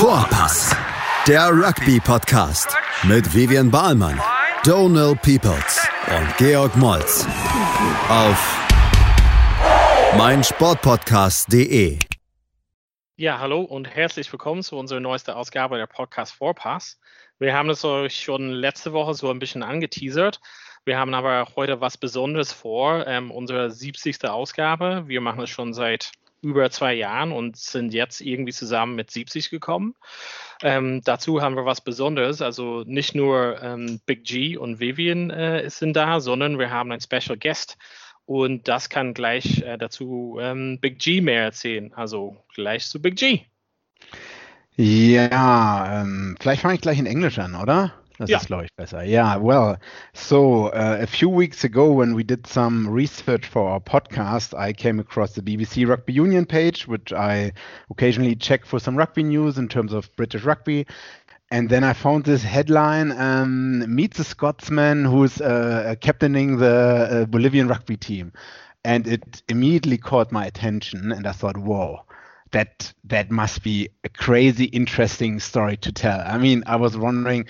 Vorpass, der Rugby-Podcast mit Vivian Bahlmann, Donal Peoples und Georg Moltz auf meinsportpodcast.de. Ja, hallo und herzlich willkommen zu unserer neuesten Ausgabe der Podcast Vorpass. Wir haben es euch schon letzte Woche so ein bisschen angeteasert. Wir haben aber heute was Besonderes vor, ähm, unsere 70. Ausgabe. Wir machen es schon seit über zwei Jahren und sind jetzt irgendwie zusammen mit 70 gekommen. Ähm, dazu haben wir was Besonderes. Also nicht nur ähm, Big G und Vivian äh, sind da, sondern wir haben einen Special Guest. Und das kann gleich äh, dazu ähm, Big G mehr erzählen. Also gleich zu Big G. Ja, ähm, vielleicht fange ich gleich in Englisch an, oder? Das Ja. ist, glaube ich, besser. Yeah, well, so uh, a few weeks ago, when we did some research for our podcast, I came across the BBC Rugby Union page, which I occasionally check for some rugby news in terms of British rugby. And then I found this headline um, Meet the Scotsman who's uh, captaining the uh, Bolivian rugby team. And it immediately caught my attention, and I thought, whoa that that must be a crazy interesting story to tell. I mean, I was wondering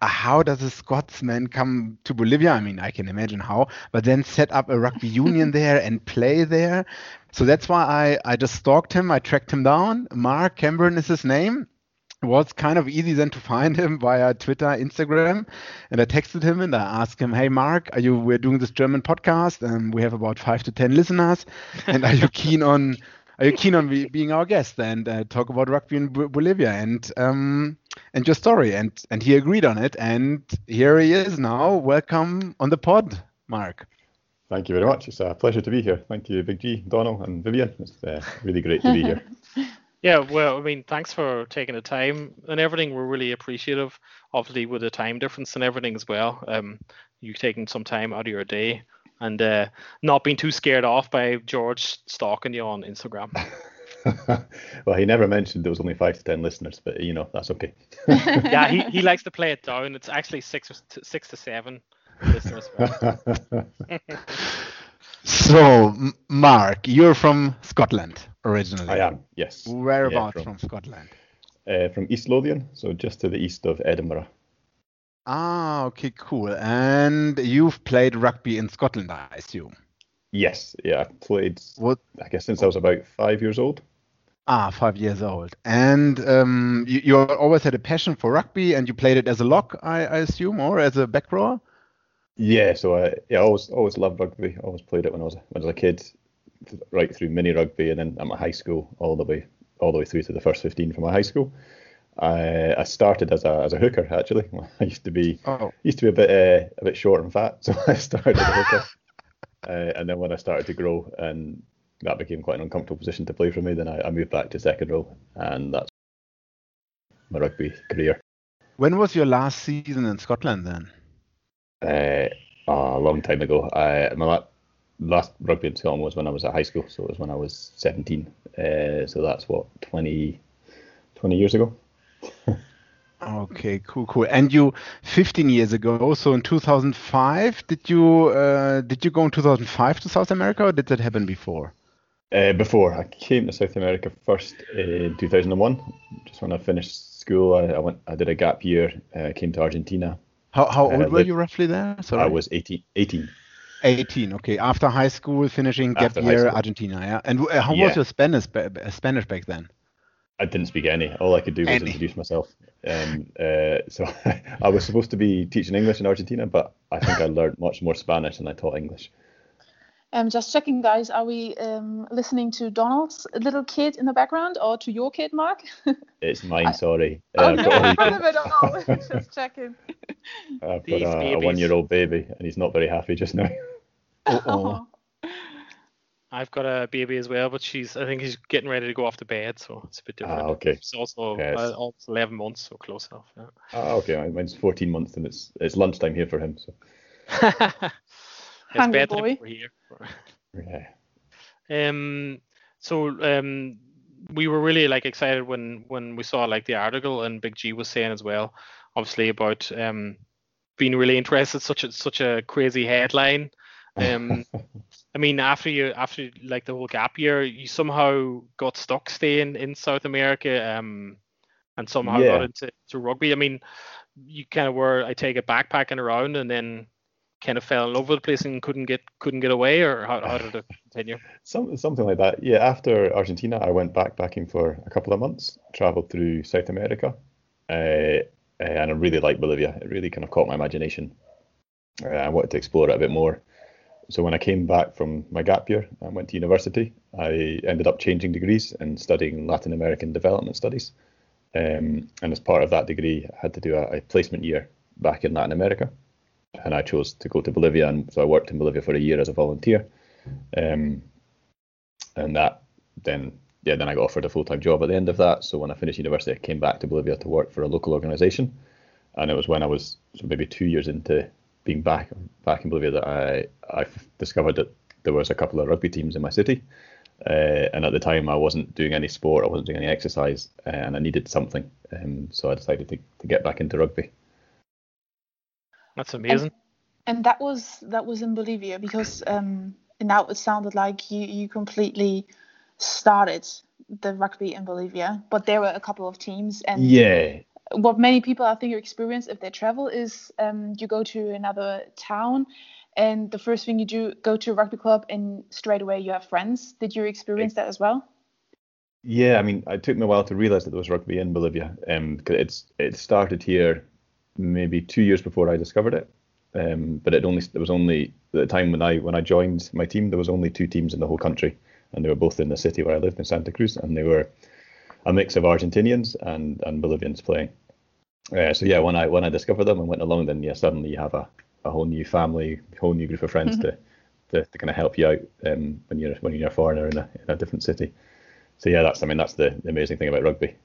how does a Scotsman come to Bolivia? I mean, I can imagine how, but then set up a rugby union there and play there. So that's why I I just stalked him. I tracked him down. Mark Cameron is his name. It was kind of easy then to find him via Twitter, Instagram, and I texted him and I asked him, "Hey, Mark, are you? We're doing this German podcast, and we have about five to ten listeners, and are you keen on?" Are you keen on be, being our guest and uh, talk about rugby in Bo- Bolivia and um, and your story? And and he agreed on it, and here he is now. Welcome on the pod, Mark. Thank you very much. It's a pleasure to be here. Thank you, Big G, Donal, and Vivian. It's uh, really great to be here. Yeah, well, I mean, thanks for taking the time and everything. We're really appreciative, obviously, with the time difference and everything as well. Um, you taking some time out of your day and uh, not being too scared off by George stalking you on Instagram. well, he never mentioned there was only five to ten listeners, but you know that's okay. yeah, he, he likes to play it down. It's actually six or t- six to seven listeners. So, Mark, you're from Scotland originally. I am, yes. Whereabouts Yeah, from Scotland? Uh, from East Lothian, so just to the east of Edinburgh. Ah, okay, cool. And you've played rugby in Scotland, I assume. Yes, yeah, I played. What? I guess since I was about five years old. Ah, five years old. And um, you, you always had a passion for rugby, and you played it as a lock, I, I assume, or as a back rower. Yeah, so I yeah, always always loved rugby. I always played it when I was when I was a kid, right through mini rugby, and then at my high school, all the way all the way through to the first fifteen from my high school. I I started as a as a hooker actually. I used to be Oh, used to be a bit uh, a bit short and fat, so I started as a hooker. uh, and then when I started to grow, and that became quite an uncomfortable position to play for me, then I, I moved back to second row, and that's my rugby career. when was your last season in Scotland then? uh, a long time ago. I, my la- last rugby in Scotland was when I was at high school, so it was when I was 17. Uh, so that's what 20, 20 years ago. Okay, cool, cool. And you, 15 years ago, so in 2005, did you uh, did you go in 2005 to South America, or did that happen before? Uh, before I came to South America first in 2001, just when I finished school, I, I went. I did a gap year. Uh, came to Argentina. How how Uh, old were you roughly there? Sorry. I was 18. 18. 18. Okay, after high school, finishing gap After high year, school. Argentina. Yeah. And uh, how Yeah. was your Spanish ba- ba- Spanish back then? I didn't speak any. All I could do was Any. introduce myself. Um, uh, so I was supposed to be teaching English in Argentina, but I think I learned much more Spanish than I taught English. I'm just checking, guys. Are we um, listening to Donal's little kid in the background or to your kid, Mark? It's mine, I- sorry. oh, I've no, got, I a, don't know. just checking. I've got These a, a one-year-old baby, and he's not very happy just now. Oh, I've got a baby as well, but she's I think she's getting ready to go off to bed, so it's a bit different. Ah, okay. She's also Yes. uh, almost 11 months, so close enough. Yeah. Ah, okay. Mine's 14 months, and it's it's lunchtime here for him. So it's Hungry bedtime boy. over here. yeah. Um, so um, we were really like excited when when we saw like the article and Big G was saying as well, obviously about um being really interested. Such a such a crazy headline. Um, I mean, after you after like the whole gap year, you somehow got stuck staying in South America. Um, and somehow Yeah. got into to rugby. I mean, you kind of were, I take it, backpacking around and then kind of fell in love with the place and couldn't get couldn't get away, or how, how did it continue? Some, something like that. Yeah, after Argentina, I went backpacking for a couple of months, traveled through South America, uh, and I really liked Bolivia. It really kind of caught my imagination. Uh, I wanted to explore it a bit more. So when I came back from my gap year and went to university, I ended up changing degrees and studying Latin American development studies. Um, and as part of that degree, I had to do a, a placement year back in Latin America. And I chose to go to Bolivia, and so I worked in Bolivia for a year as a volunteer. Um, and that then yeah then I got offered a full time job at the end of that. So when I finished university, I came back to Bolivia to work for a local organisation, and it was when I was so maybe two years into being back back in Bolivia that I discovered that there was a couple of rugby teams in my city. Uh, and at the time, I wasn't doing any sport, I wasn't doing any exercise, uh, and I needed something. Um, so I decided to, to get back into rugby. That's amazing. And that was that was in Bolivia because um, now it sounded like you you completely started the rugby in Bolivia, but there were a couple of teams and Yeah, what many people I think experience if they travel is um, you go to another town and the first thing you do go to a rugby club and straight away you have friends. Did you experience that as well? Yeah, I mean, it took me a while to realize that there was rugby in Bolivia. Um, 'cause it's it started here maybe two years before I discovered it. Um, but it only there was only at the time when I when I joined my team there was only two teams in the whole country, and they were both in the city where I lived in Santa Cruz, and they were a mix of Argentinians and and Bolivians playing. Uh, so yeah, when I when I discovered them and went along, then yeah, suddenly you have a, a whole new family, whole new group of friends to, to to kind of help you out um, when you're when you're a foreigner in a in a different city. So yeah, that's I mean that's the, the amazing thing about rugby.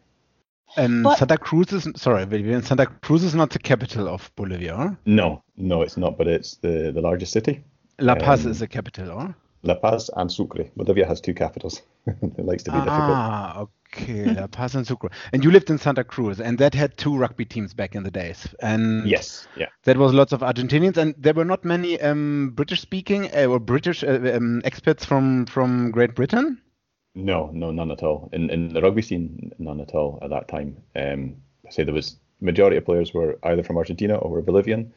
And But- Santa Cruz is sorry, Vivian. Santa Cruz is not the capital of Bolivia. Or? No, no, it's not, but it's the the largest city. La Paz Um, is the capital, or? La Paz and Sucre. Bolivia has two capitals. it likes to be difficult. Ah, okay, La Paz and Sucre. And you lived in Santa Cruz, and that had two rugby teams back in the days. And Yes, yeah. that was lots of Argentinians, and there were not many um, British-speaking uh, or British uh, um, experts from from Great Britain. No, no, none at all. In in the rugby scene, none at all at that time. Um, I say there was majority of players were either from Argentina or were Bolivian.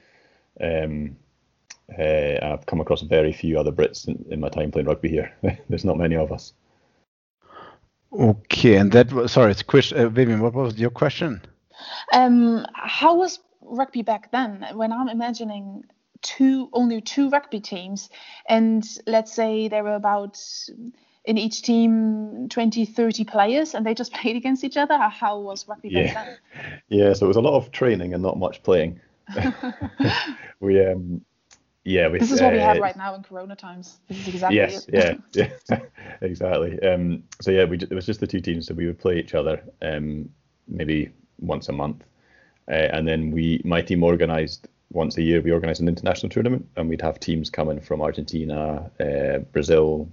Um, uh, and I've come across very few other Brits in, in my time playing rugby here. There's not many of us. Okay, and that was sorry, it's quiz, uh, Vivian. What was your question? Um, how was rugby back then? When I'm imagining two only two rugby teams, and let's say there were about in each team 20, 30 players, and they just played against each other. How was rugby Yeah. back then Yeah, so it was a lot of training and not much playing. we um, yeah, we. this is what we have uh, right now in Corona times. This is exactly yes, it. yeah, yeah, exactly. Um, so yeah, we it was just the two teams, so we would play each other um, maybe once a month, uh, and then we my team organised once a year. We organised an international tournament, and we'd have teams coming from Argentina, uh, Brazil,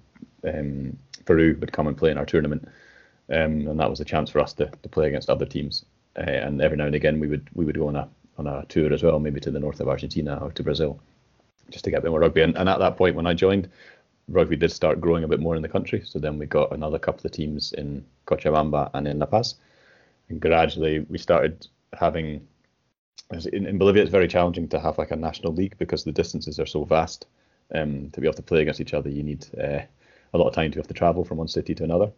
um, Peru would come and play in our tournament, um, and that was a chance for us to, to play against other teams. Uh, and every now and again, we would we would go on a on a tour as well, maybe to the north of Argentina or to Brazil just to get a bit more rugby. And, and at that point, when I joined, rugby did start growing a bit more in the country. So then we got another couple of teams in Cochabamba and in La Paz. And gradually we started having, in, in Bolivia, it's very challenging to have like a national league because the distances are so vast. Um, to be able to play against each other, you need uh, a lot of time to have to travel from one city to another.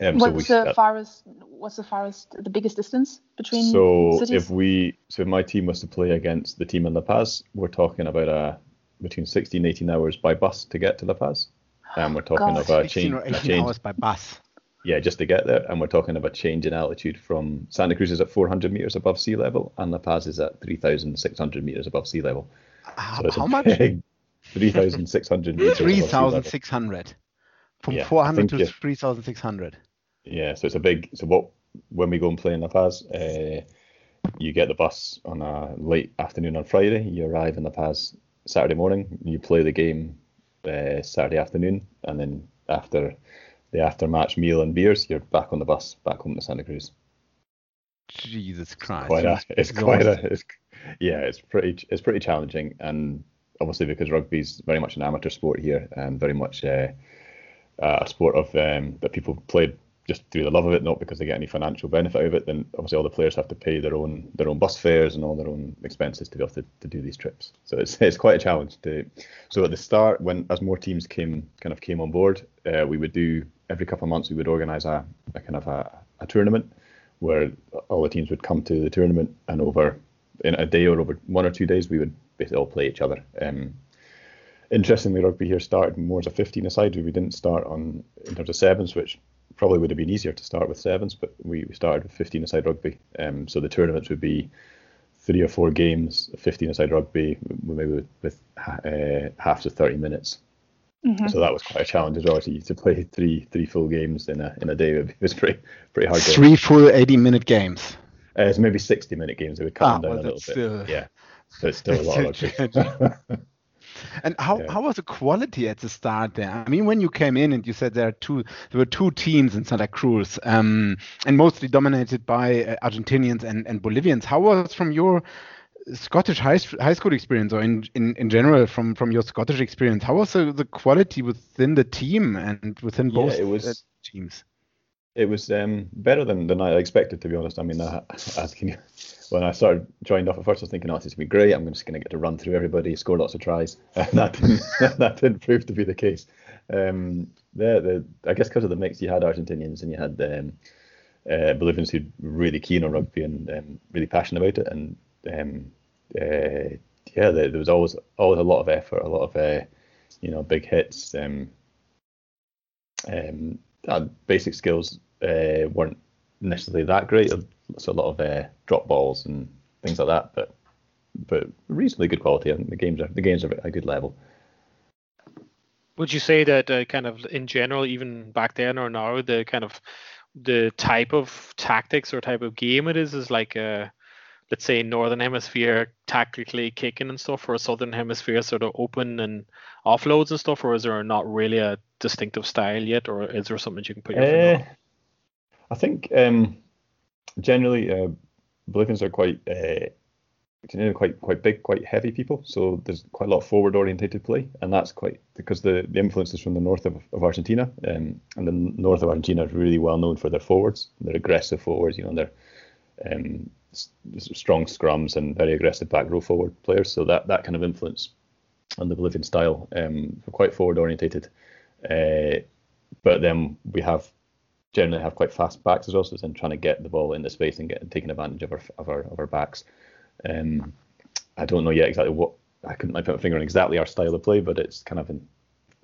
Um, so we, What's the uh, farthest? What's the farthest? The biggest distance between so cities? if we so if my team was to play against the team in La Paz, we're talking about a between 16 18 hours by bus to get to La Paz. And we're talking God. of a 16 change, or a 18 change hours by bus. yeah, just to get there. And we're talking of a change in altitude from Santa Cruz is at 400 meters above sea level, and La Paz is at 3,600 meters above sea level. How, So how much? 3,600 meters above sea level. 3,600. From Yeah, 400 to 3,600. Yeah, so it's a big. So what when we go and play in La Paz, uh, you get the bus on a late afternoon on Friday. You arrive in La Paz Saturday morning. You play the game uh, Saturday afternoon, and then after the after match meal and beers, you're back on the bus back home to Santa Cruz. Jesus Christ. Quite a, it's quite a, it's, yeah, it's pretty, it's pretty challenging, and obviously because rugby's very much an amateur sport here, and very much uh, a sport of um, that people play just through the love of it, not because they get any financial benefit of it, then obviously all the players have to pay their own their own bus fares and all their own expenses to be able to, to do these trips. So it's it's quite a challenge to. So at the start, when as more teams came kind of came on board, uh, we would do every couple of months we would organise a, a kind of a, a tournament where all the teams would come to the tournament and over in a day or over one or two days we would basically all play each other. Um, interestingly, rugby here started more as a 15 aside. We didn't start on in terms of sevens, which probably would have been easier to start with sevens, but we, we started with 15 aside rugby. Um, so the tournaments would be three or four games, 15 aside rugby, maybe with, with uh, half to 30 minutes. Mm-hmm. So that was quite a challenge as well. To, to play three three full games in a in a day it was pretty pretty hard. Three full 80 minute games. Uh, it's maybe 60 minute games. They would cut ah, them down well, a little bit. Still... Yeah, so it's still a lot of And how, yeah. how was the quality at the start there? I mean, when you came in and you said there are two, there were two teams in Santa Cruz, um, and mostly dominated by uh, Argentinians and, and Bolivians. How was from your Scottish high, high school experience, or in, in, in general from, from your Scottish experience, how was the, the quality within the team and within both yeah, was, teams? It was um, better than, than I expected, to be honest. I mean, uh, asking you when I started joined off at first, I was thinking, oh, this is gonna be great. I'm just gonna get to run through everybody, score lots of tries, and that didn't, that didn't prove to be the case. Um, the, the I guess because of the mix, you had Argentinians and you had um, uh, Bolivians who were really keen on rugby and um, really passionate about it, and um, uh, yeah, there, there, was always always a lot of effort, a lot of uh, you know big hits. Um, um, basic skills uh, weren't necessarily that great. So a lot of uh, drop balls and things like that, but but reasonably good quality. And the games are the games are at a good level. Would you say that uh, kind of in general, even back then or now, the kind of the type of tactics or type of game it is is like a let's say northern hemisphere tactically kicking and stuff, or a southern hemisphere sort of open and offloads and stuff, or is there not really a distinctive style yet, or is there something you can put your uh, I think um, generally uh, Bolivians are quite uh, quite quite big, quite heavy people. So there's quite a lot of forward orientated play, and that's quite because the, the influence is from the north of, of Argentina, um, and the north of Argentina is really well known for their forwards. They're aggressive forwards, you know, they're um, strong scrums and very aggressive back row forward players. So that that kind of influence on the Bolivian style, um, quite forward orientated. Uh, but then we have generally have quite fast backs as well, so it's in trying to get the ball into space and get taking advantage of our of our of our backs. Um, I don't know yet exactly what I couldn't put my finger on exactly our style of play, but it's kind of in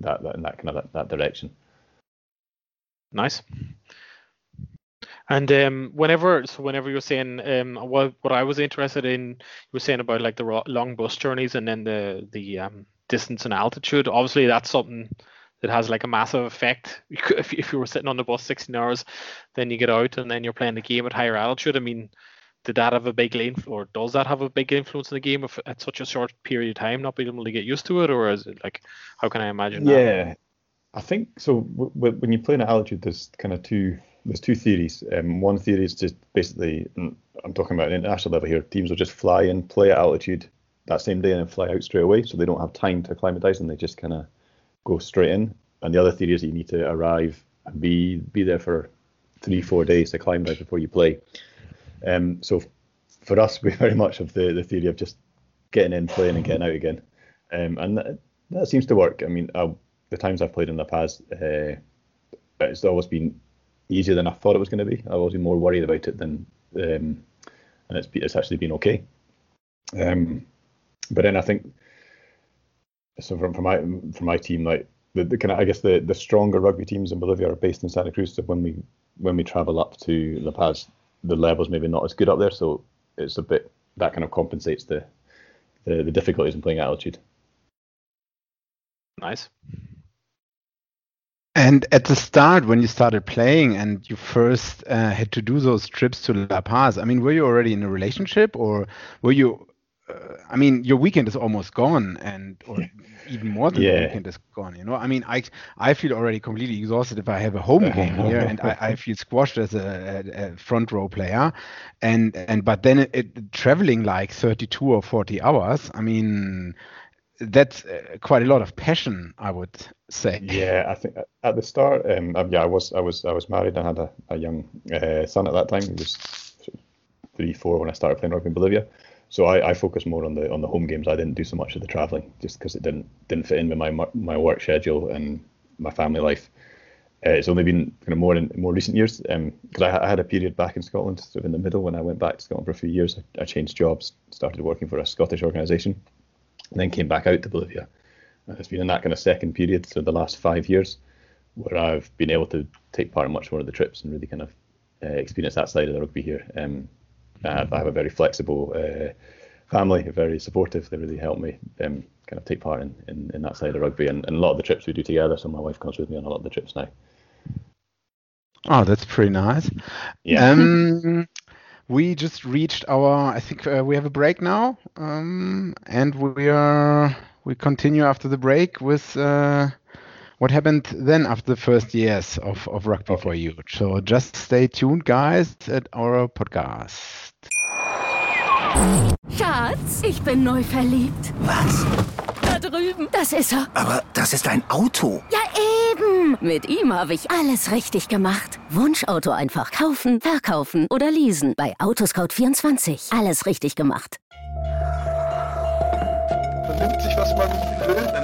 that, that in that kind of that, that direction. Nice. And um, whenever, so whenever you're saying, um, what what I was interested in, you were saying about like the long bus journeys and then the the um, distance and altitude. Obviously, that's something that has like a massive effect. If, if you were sitting on the bus 16 hours, then you get out and then you're playing the game at higher altitude. I mean, did that have a big influence, or does that have a big influence in the game if at such a short period of time, not being able to get used to it, or is it like, how can I imagine? Yeah, that? I think so. W- w- when you play in altitude, there's kind of two. There's two theories. Um, one theory is just basically, I'm talking about an international level here. Teams will just fly and play at altitude that same day and then fly out straight away, so they don't have time to acclimatize and they just kind of go straight in. And the other theory is that you need to arrive and be be there for three four days to acclimatize before you play. Um, so for us, we very much have the, the theory of just getting in, playing, and getting out again. Um, and that, that, seems to work. I mean, uh, the times I've played in the past, uh, it's always been easier than I thought it was going to be. Always been more worried about it than, um, and it's it's actually been okay. Um, but then I think so from, from my from my team, like the, the kind of I guess the the stronger rugby teams in Bolivia are based in Santa Cruz. So when we when we travel up to La Paz, the levels maybe not as good up there. So it's a bit that kind of compensates the the, the difficulties in playing altitude. Nice. And at the start, when you started playing and you first uh, had to do those trips to La Paz, I mean, were you already in a relationship, or were you? Uh, I mean, your weekend is almost gone, and or even more than yeah. the weekend is gone. You know, I mean, I I feel already completely exhausted if I have a home game here, and I, I feel squashed as a, a, a, front row player, and and but then it, it, traveling like 32 or 40 hours. I mean, that's uh, quite a lot of passion, I would say. Yeah, I think at the start, um, yeah, I was I was I was married and had a, a young uh, son at that time. He was three, four when I started playing rugby in Bolivia. So I, I focused more on the on the home games. I didn't do so much of the traveling just because it didn't didn't fit in with my my work schedule and my family life. Uh, it's only been kind of more in more recent years because um, I, I, had a period back in Scotland, sort of in the middle when I went back to Scotland for a few years. I, I changed jobs, started working for a Scottish organisation, and then came back out to Bolivia. And it's been in that kind of second period, so the last five years, where I've been able to take part in much more of the trips and really kind of uh, experience that side of the rugby here. Um, I have a very flexible uh, family, very supportive. They really help me um, kind of take part in, in, in, that side of rugby and, and a lot of the trips we do together. So my wife comes with me on a lot of the trips now. Oh, that's pretty nice. Yeah. Um, we just reached our. I think uh, we have a break now, um, and we are we continue after the break with uh, what happened then after the first years of of rugby okay. for you. So just stay tuned, guys, at our podcast. Schatz, ich bin neu verliebt. Was? Da drüben. Das ist er. Aber das ist ein Auto. Ja, eben. Mit ihm habe ich alles richtig gemacht. Wunschauto einfach kaufen, verkaufen oder leasen. Bei Autoscout24. Alles richtig gemacht. Vernimmt sich, was man will.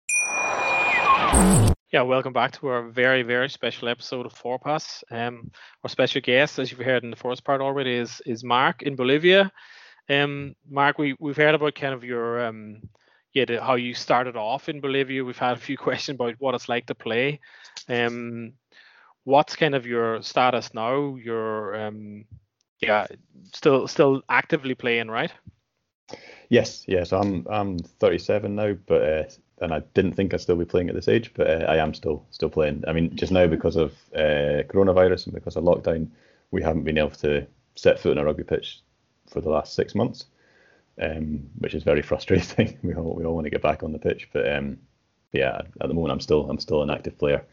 Yeah, welcome back to our very, very special episode of Vorpass. Um, our special guest, as you've heard in the first part already, is is Mark in Bolivia. Um, Mark, we we've heard about kind of your um, yeah, the, how you started off in Bolivia. We've had a few questions about what it's like to play. Um, what's kind of your status now? You're um, yeah, still still actively playing, right? Yes, yes. I'm I'm 37 now, but uh, and I didn't think I'd still be playing at this age, but uh, I am still still playing. I mean, just now because of uh, coronavirus and because of lockdown, we haven't been able to set foot on a rugby pitch for the last six months, um, which is very frustrating. we all we all want to get back on the pitch, but um, yeah, at the moment I'm still I'm still an active player.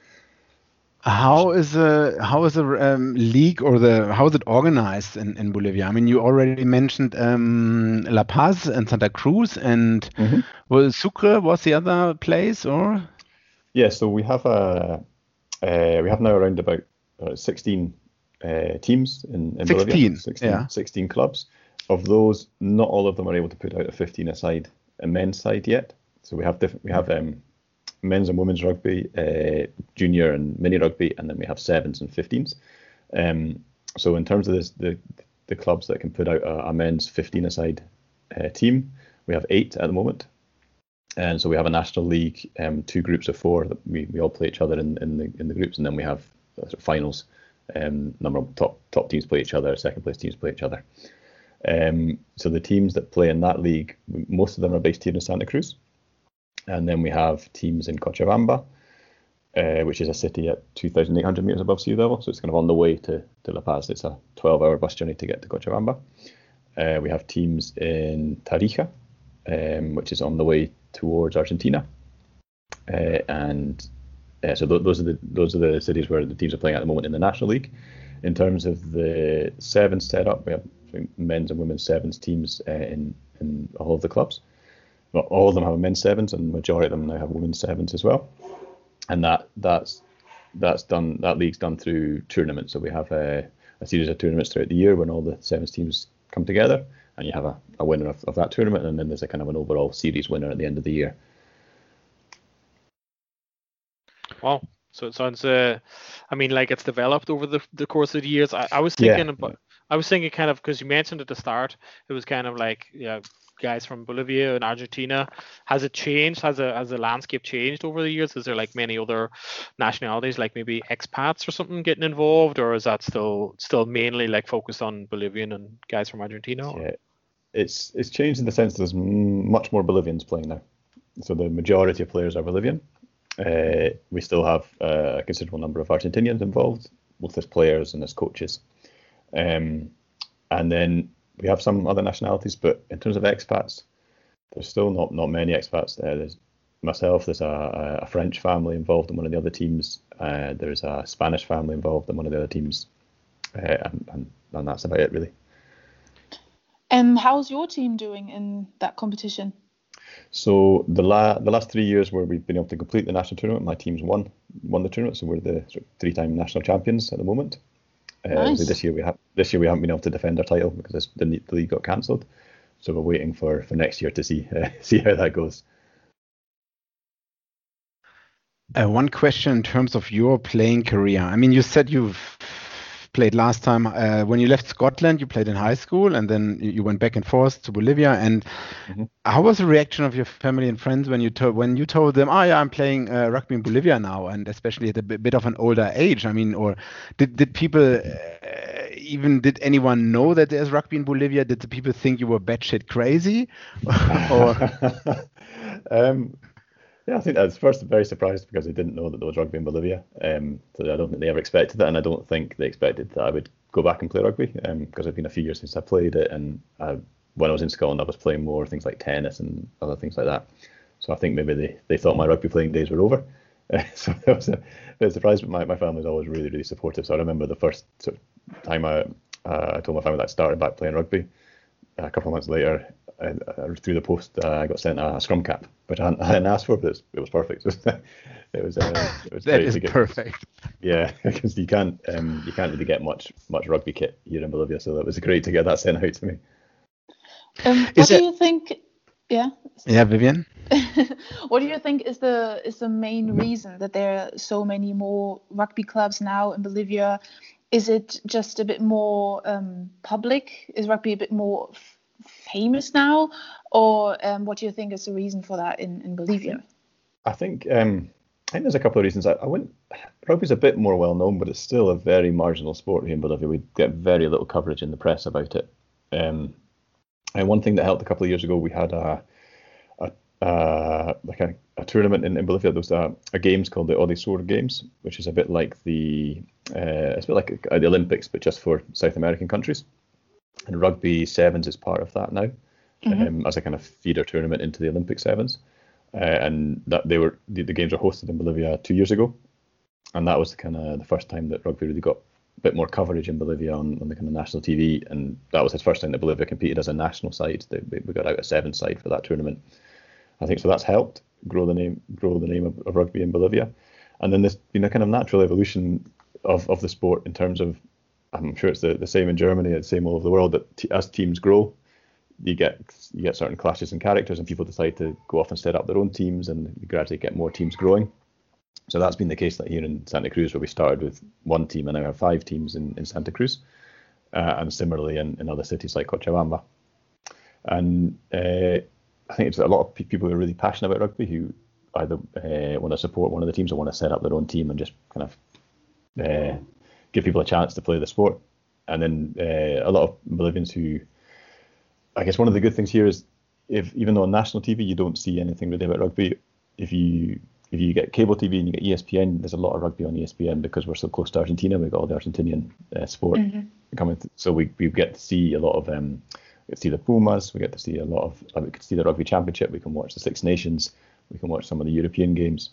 How is the how is the um, league or the how is it organized in, in Bolivia? I mean, you already mentioned um, La Paz and Santa Cruz, and mm -hmm. well, Sucre was the other place, or? Yeah, so we have a uh, we have now around about uh, 16 uh, teams in, in 16, Bolivia. 16, yeah. 16 clubs. Of those, not all of them are able to put out a 15 aside a men's side yet. So we have different. We have um, men's and women's rugby, uh, junior and mini rugby, and then we have sevens and 15s. Um, so in terms of this, the the clubs that can put out a, a men's 15 aside uh, team, we have eight at the moment. And so we have a national league, um, two groups of four that we, we all play each other in, in the in the groups, and then we have of finals. Um, number of top top teams play each other, second place teams play each other. Um, so the teams that play in that league, most of them are based here in Santa Cruz, and then we have teams in Cochabamba, uh, which is a city at 2,800 meters above sea level. So it's kind of on the way to, to La Paz. It's a 12-hour bus journey to get to Cochabamba. Uh, we have teams in Tarija, um, which is on the way towards Argentina, uh, and uh, so th- those are the those are the cities where the teams are playing at the moment in the National League. In terms of the sevens setup, we have men's and women's sevens teams uh, in in all of the clubs. Well, all of them have a men's sevens, and the majority of them now have women's sevens as well. And that that's that's done. That league's done through tournaments. So we have a, a series of tournaments throughout the year when all the sevens teams come together, and you have a, a winner of, of that tournament, and then there's a kind of an overall series winner at the end of the year. Wow. So it sounds, uh, I mean, like it's developed over the, the course of the years. I, I was thinking yeah. about, I was thinking kind of because you mentioned at the start, it was kind of like, yeah, guys from Bolivia and Argentina. Has it changed? Has a has the landscape changed over the years? Is there like many other nationalities, like maybe expats or something, getting involved, or is that still still mainly like focused on Bolivian and guys from Argentina? Yeah, it's it's changed in the sense that there's much more Bolivians playing now. So the majority of players are Bolivian. Uh, we still have uh, a considerable number of Argentinians involved, both as players and as coaches. Um, and then we have some other nationalities, but in terms of expats, there's still not not many expats there. There's myself. There's a, a French family involved in one of the other teams. Uh, there's a Spanish family involved in one of the other teams, uh, and, and, and that's about it really. And how's your team doing in that competition? So the la- the last three years where we've been able to complete the national tournament, my team's won won the tournament, so we're the three-time national champions at the moment. Uh, nice. this year we have this year we haven't been able to defend our title because the, the league got cancelled. So we're waiting for, for next year to see uh, see how that goes. Uh, one question in terms of your playing career. I mean, you said you've played last time uh, when you left Scotland. You played in high school, and then you went back and forth to Bolivia. And mm-hmm. how was the reaction of your family and friends when you told when you told them, "Oh yeah, I'm playing uh, rugby in Bolivia now," and especially at a bit of an older age? I mean, or did did people uh, even did anyone know that there's rugby in Bolivia? Did the people think you were batshit crazy? or um, yeah, I think I was first very surprised because I didn't know that there was rugby in Bolivia. Um, so I don't think they ever expected that, and I don't think they expected that I would go back and play rugby because um, it's been a few years since I played it, and I, when I was in Scotland, I was playing more things like tennis and other things like that. So I think maybe they, they thought my rugby playing days were over. Uh, so I was a bit surprised, but my, my family was always really, really supportive. So I remember the first sort of time I, uh, I told my family that I started back playing rugby. A couple of months later, uh, through the post, uh, I got sent a, scrum cap, which I hadn't, I hadn't asked for, but it was perfect. it was, uh, it was that is perfect. Yeah, because you can't um, you can't really get much much rugby kit here in Bolivia, so that was great to get that sent out to me. Um, what is do it, you think? Yeah. Yeah, Vivian. what do you think is the is the main reason that there are so many more rugby clubs now in Bolivia? Is it just a bit more um, public? Is rugby a bit more famous now, or um, what do you think is the reason for that in, in Bolivia? I think um, I think there's a couple of reasons. I, I wouldn't. Rugby's a bit more well known, but it's still a very marginal sport here in Bolivia. We get very little coverage in the press about it. Um, and one thing that helped a couple of years ago, we had a, a uh, like a, a, tournament in, in Bolivia. There was a, a games called the Odesur Games, which is a bit like the uh, it's a bit like the Olympics, but just for South American countries and rugby sevens is part of that now mm-hmm. um, as a kind of feeder tournament into the Olympic sevens. Uh, and that they were the, the, games were hosted in Bolivia two years ago, and that was the kind of the first time that rugby really got a bit more coverage in Bolivia on, on the kind of national TV, and that was the first time that Bolivia competed as a national side. They, we got out a seven side for that tournament. I think so. That's helped grow the name grow the name of, of rugby in Bolivia, and then there's been a kind of natural evolution of, of the sport in terms of I'm sure it's the, the same in Germany, the same all over the world. That t- as teams grow, you get you get certain clashes in characters, and people decide to go off and set up their own teams, and you gradually get more teams growing. So that's been the case here in Santa Cruz, where we started with one team and now have five teams in, in Santa Cruz, uh, and similarly in, in other cities like Cochabamba. And uh, I think it's a lot of people who are really passionate about rugby who either uh, want to support one of the teams or want to set up their own team and just kind of uh, give people a chance to play the sport. And then uh, a lot of Bolivians who, I guess, one of the good things here is, if even though on national TV you don't see anything really about rugby, if you if you get cable TV and you get ESPN, there's a lot of rugby on ESPN because we're so close to Argentina. We've got all the Argentinian uh, sport mm-hmm. coming, th- so we we get to see a lot of um, we get to see the Pumas. We get to see a lot of uh, we to see the rugby championship. We can watch the Six Nations. We can watch some of the European games.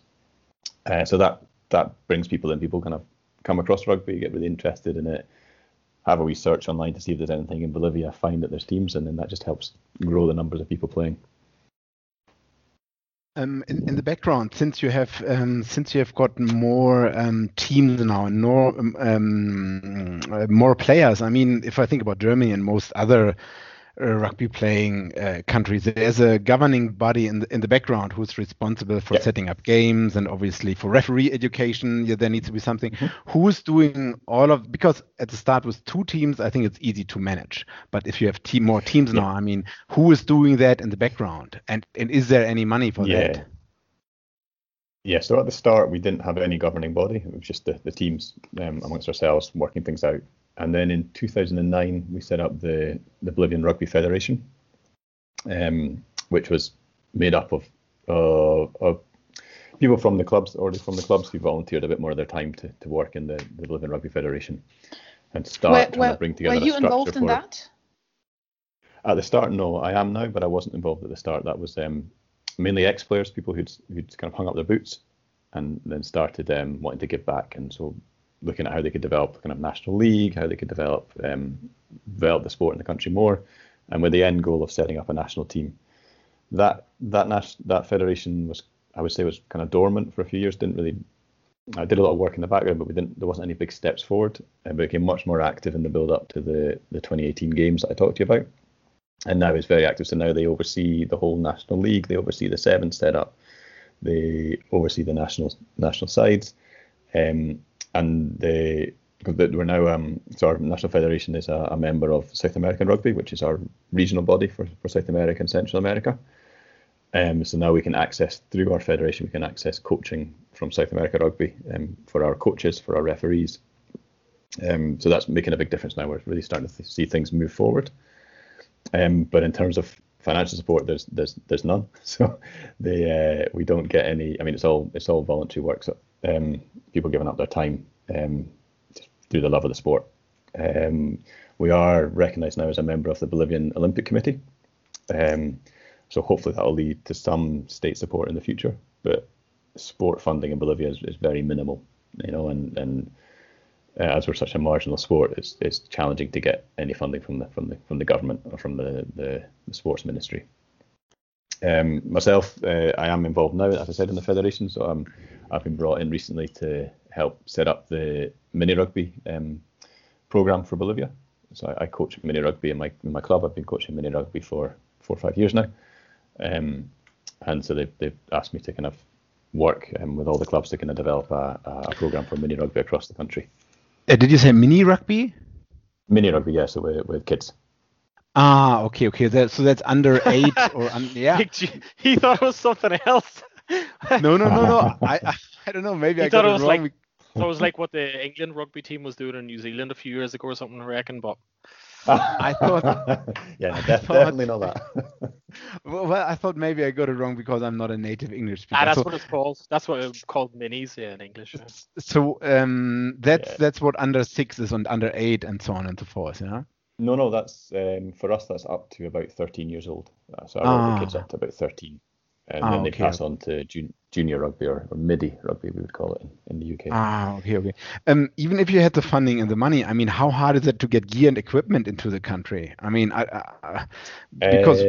Uh, so that that brings people in. People kind of come across rugby, get really interested in it, have a wee search online to see if there's anything in Bolivia, find that there's teams, and then that just helps grow the numbers of people playing. Um, in, in, the background, since you have um, since you have got more um, teams now and more um, um, uh, more players, I mean, if I think about Germany and most other rugby playing uh, countries. There's a governing body in the, in the background who's responsible for setting up games and obviously for referee education. Yeah, there needs to be something. Mm-hmm. Who's doing all of because at the start with two teams, I think it's easy to manage. But if you have team more teams yeah. now, I mean, who is doing that in the background? And and is there any money for yeah. that? Yeah, so at the start we didn't have any governing body. It was just the, the teams um, amongst ourselves working things out and then in 2009 we set up the the Bolivian Rugby Federation, um, which was made up of uh, of people from the clubs or from the clubs who volunteered a bit more of their time to, to work in the, the Bolivian Rugby Federation and start Were, trying were, to bring together were you involved in that? At the start, no, I am now, but I wasn't involved at the start. That was um, mainly ex-players, people who'd who'd kind of hung up their boots, and then started um, wanting to give back, and so looking at how they could develop the kind of national league, how they could develop um, develop the sport in the country more, and with the end goal of setting up a national team. That that nas- that federation was, I would say, was kind of dormant for a few years. Didn't really. I did a lot of work in the background, but we didn't. There wasn't any big steps forward, and became much more active in the build up to the the 2018 games that I talked to you about and now is very active. So now they oversee the whole national league. They oversee the seven setup. They oversee the national national sides, um, and they we're now um, so our national federation is a, a, member of South American Rugby, which is our regional body for, for South America and Central America. Um, so now we can access through our federation, we can access coaching from South America Rugby um, for our coaches, for our referees. Um, so that's making a big difference now. We're really starting to see things move forward. Um, but in terms of financial support, there's there's there's none. So they uh, we don't get any. I mean, it's all it's all voluntary work. So um, people giving up their time um, through the love of the sport. Um, we are recognised now as a member of the Bolivian Olympic Committee. Um, so hopefully that will lead to some state support in the future. But sport funding in Bolivia is, is very minimal, you know, and and uh, as we're such a marginal sport, it's it's challenging to get any funding from the from the from the government or from the the, the sports ministry. Um, myself, uh, I am involved now, as I said, in the federation. So I'm, I've been brought in recently to help set up the mini rugby um, program for Bolivia. So I, I, coach mini rugby in my in my club. I've been coaching mini rugby for four or five years now, um, and so they've they've asked me to kind of work um, with all the clubs to kind of develop a, a program for mini rugby across the country. Uh, did you say mini rugby? Mini rugby, yeah. So with, with kids. Ah, okay, okay. That, so that's under eight or un, yeah. he thought it was something else. no, no, no, no. I, I, I don't know. Maybe he I got thought it, it was wrong. like thought it was like what the England rugby team was doing in New Zealand a few years ago or something. I reckon, but I thought. yeah, no, def- definitely not that. well, well, I thought maybe I got it wrong because I'm not a native English speaker. Ah, that's so, what it's called. That's what it's called minis, yeah, in English. Yeah. so um, that's Yeah. that's what under six is and under eight and so on and so forth. Yeah. No, no, that's um, for us. That's up to about 13 years old. Uh, so I work with kids Ah. up to about 13, and Ah, then they okay, pass on to jun- junior rugby or, or midi rugby, we would call it in, in the UK. Ah, okay, okay. Um, even if you had the funding and the money, I mean, how hard is it to get gear and equipment into the country? I mean, I, I, because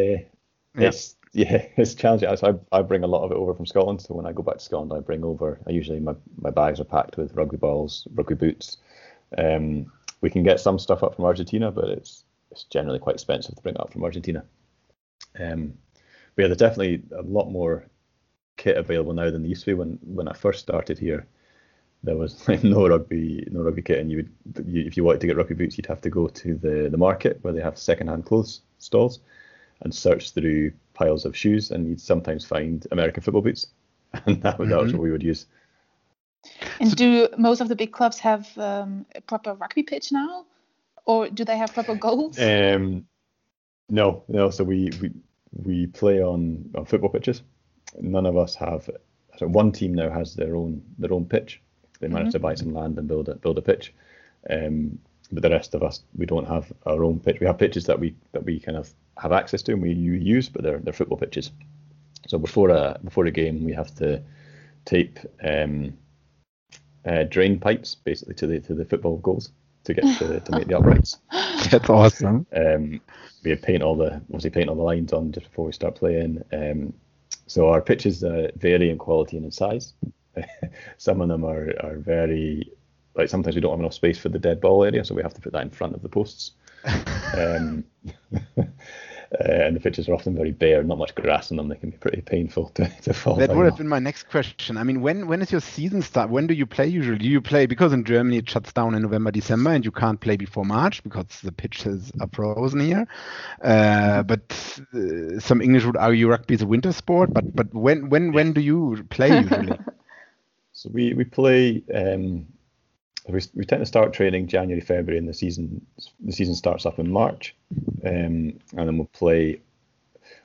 Uh, it's yeah, it's challenging. So I, I bring a lot of it over from Scotland. So when I go back to Scotland, I bring over. I usually my, my bags are packed with rugby balls, rugby boots. Um, we can get some stuff up from Argentina, but it's it's generally quite expensive to bring up from Argentina. Um, but yeah, there's definitely a lot more kit available now than there used to be. When when I first started here, there was like no rugby no rugby kit, and you would you, if you wanted to get rugby boots, you'd have to go to the the market where they have second-hand clothes stalls and search through piles of shoes, and you'd sometimes find American football boots, and that, was that was Mhm. what we would use. And So- do most of the big clubs have um, a proper rugby pitch now, or do they have proper goals? Um, no, no. So we we we play on, on football pitches. None of us have. So one team now has their own their own pitch. They managed to buy some land and build a build a pitch. Um, but the rest of us, we don't have our own pitch. We have pitches that we that we kind of have access to and we use, but they're they're football pitches. So before a before a game, we have to tape um, uh, drain pipes basically to the to the football goals to get to, to make the uprights. that's awesome. Um, we paint all the obviously paint all the lines on just before we start playing. Um, so our pitches uh, vary in quality and in size. Some of them are, are very like sometimes we don't have enough space for the dead ball area, so we have to put that in front of the posts. um, uh, and the pitches are often very bare, not much grass on them. They can be pretty painful to, to fall That would have been my next question. I mean, when when is your season start? When do you play usually? Do you play because in Germany it shuts down in November, December, and you can't play before March because the pitches are frozen here. Uh, but uh, some English would argue rugby is a winter sport. But but when when when do you play usually? So we we play. Um, we, we tend to start training January, February, and the season the season starts up in March, um, and then we'll play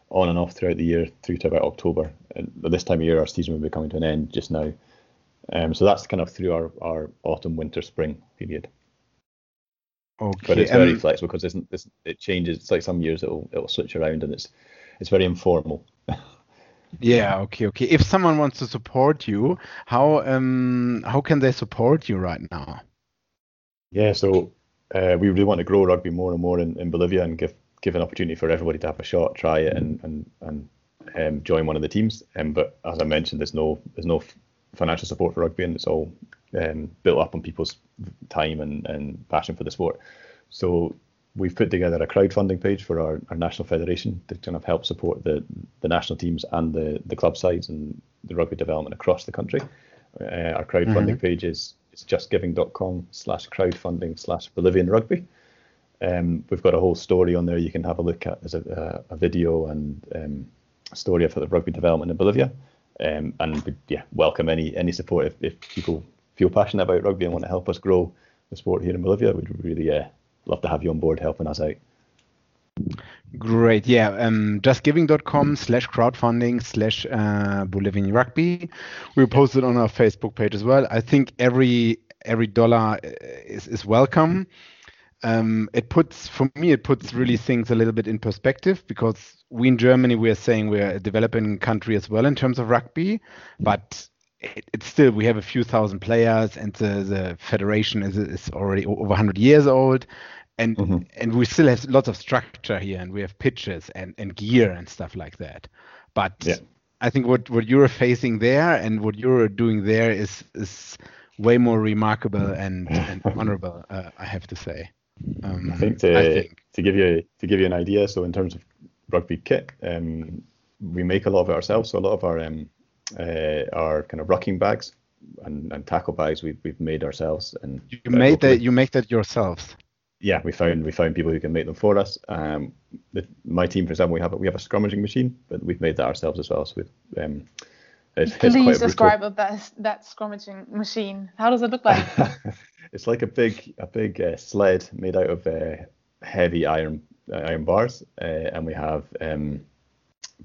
on and off throughout the year through to about October. And this time of year, our season will be coming to an end just now. Um, so that's kind of through our, our autumn, winter, spring period. Okay. But it's very um, flexible because it's, it's, it changes. It's like some years it'll it'll switch around and it's it's very informal. Yeah, okay, okay. If someone wants to support you, how um how can they support you right now? Yeah, so uh, we really want to grow rugby more and more in, in Bolivia and give give an opportunity for everybody to have a shot, try it, and and and um, join one of the teams. Um, but as I mentioned, there's no there's no financial support for rugby, and it's all um, built up on people's time and, and passion for the sport. So we've put together a crowdfunding page for our, our national federation to kind of help support the the national teams and the the club sides and the rugby development across the country. Uh, our crowdfunding page is it's justgiving.com slash crowdfunding slash Bolivian rugby. Um, we've got a whole story on there you can have a look at. There's a, a, a video and um, a story of the rugby development in Bolivia. Um, and we, yeah, welcome any any support if, if people feel passionate about rugby and want to help us grow the sport here in Bolivia. We'd really uh, love to have you on board helping us out. Great. Yeah. Um, justgiving.com slash crowdfunding slash uh, Bolivian rugby. We post it on our Facebook page as well. I think every every dollar uh, is, is welcome. Um, it puts for me it puts really things a little bit in perspective because we in Germany we are saying we're a developing country as well in terms of rugby, but it, it's still we have a few thousand players and the, the federation is, is already over 100 years old and Mhm. and we still have lots of structure here and we have pitches and, and gear and stuff like that but Yeah. i think what what you're facing there and what you're doing there is is way more remarkable and, and honorable uh, i have to say um, I think to I think. to give you to give you an idea, so in terms of rugby kit, um, we make a lot of it ourselves. So a lot of our um, uh, our kind of rucking bags and, and tackle bags we've we've made ourselves. And you uh, made locally. that you make that yourselves yeah, we found we found people who can make them for us. Um, the, my team, for example, we have a, we have a scrummaging machine, but we've made that ourselves as well. So we've um, it's, it's quite Please brutal. describe what that that scrummaging machine. How does it look like? it's like a big a big uh, sled made out of uh, heavy iron uh, iron bars, uh, and we have um,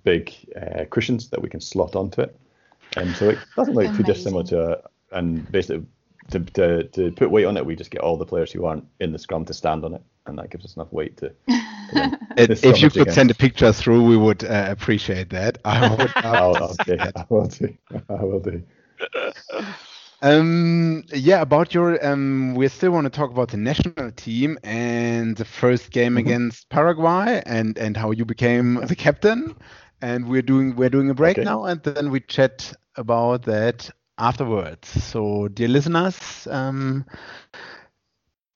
big uh, cushions that we can slot onto it. And so it doesn't look too dissimilar to a, and basically to, to to put weight on it, we just get all the players who aren't in the scrum to stand on it, and that gives us enough weight to. to then- If- you could again. send a picture through we would uh, appreciate that i would I'll, I'll, see okay, that. I will do. I will do. Um, yeah, about your um, we still want to talk about the national team and the first game Mm-hmm. against Paraguay and and how you became the captain. And we're doing we're doing a break Okay. now, and then we chat about that afterwards. So, dear listeners, um,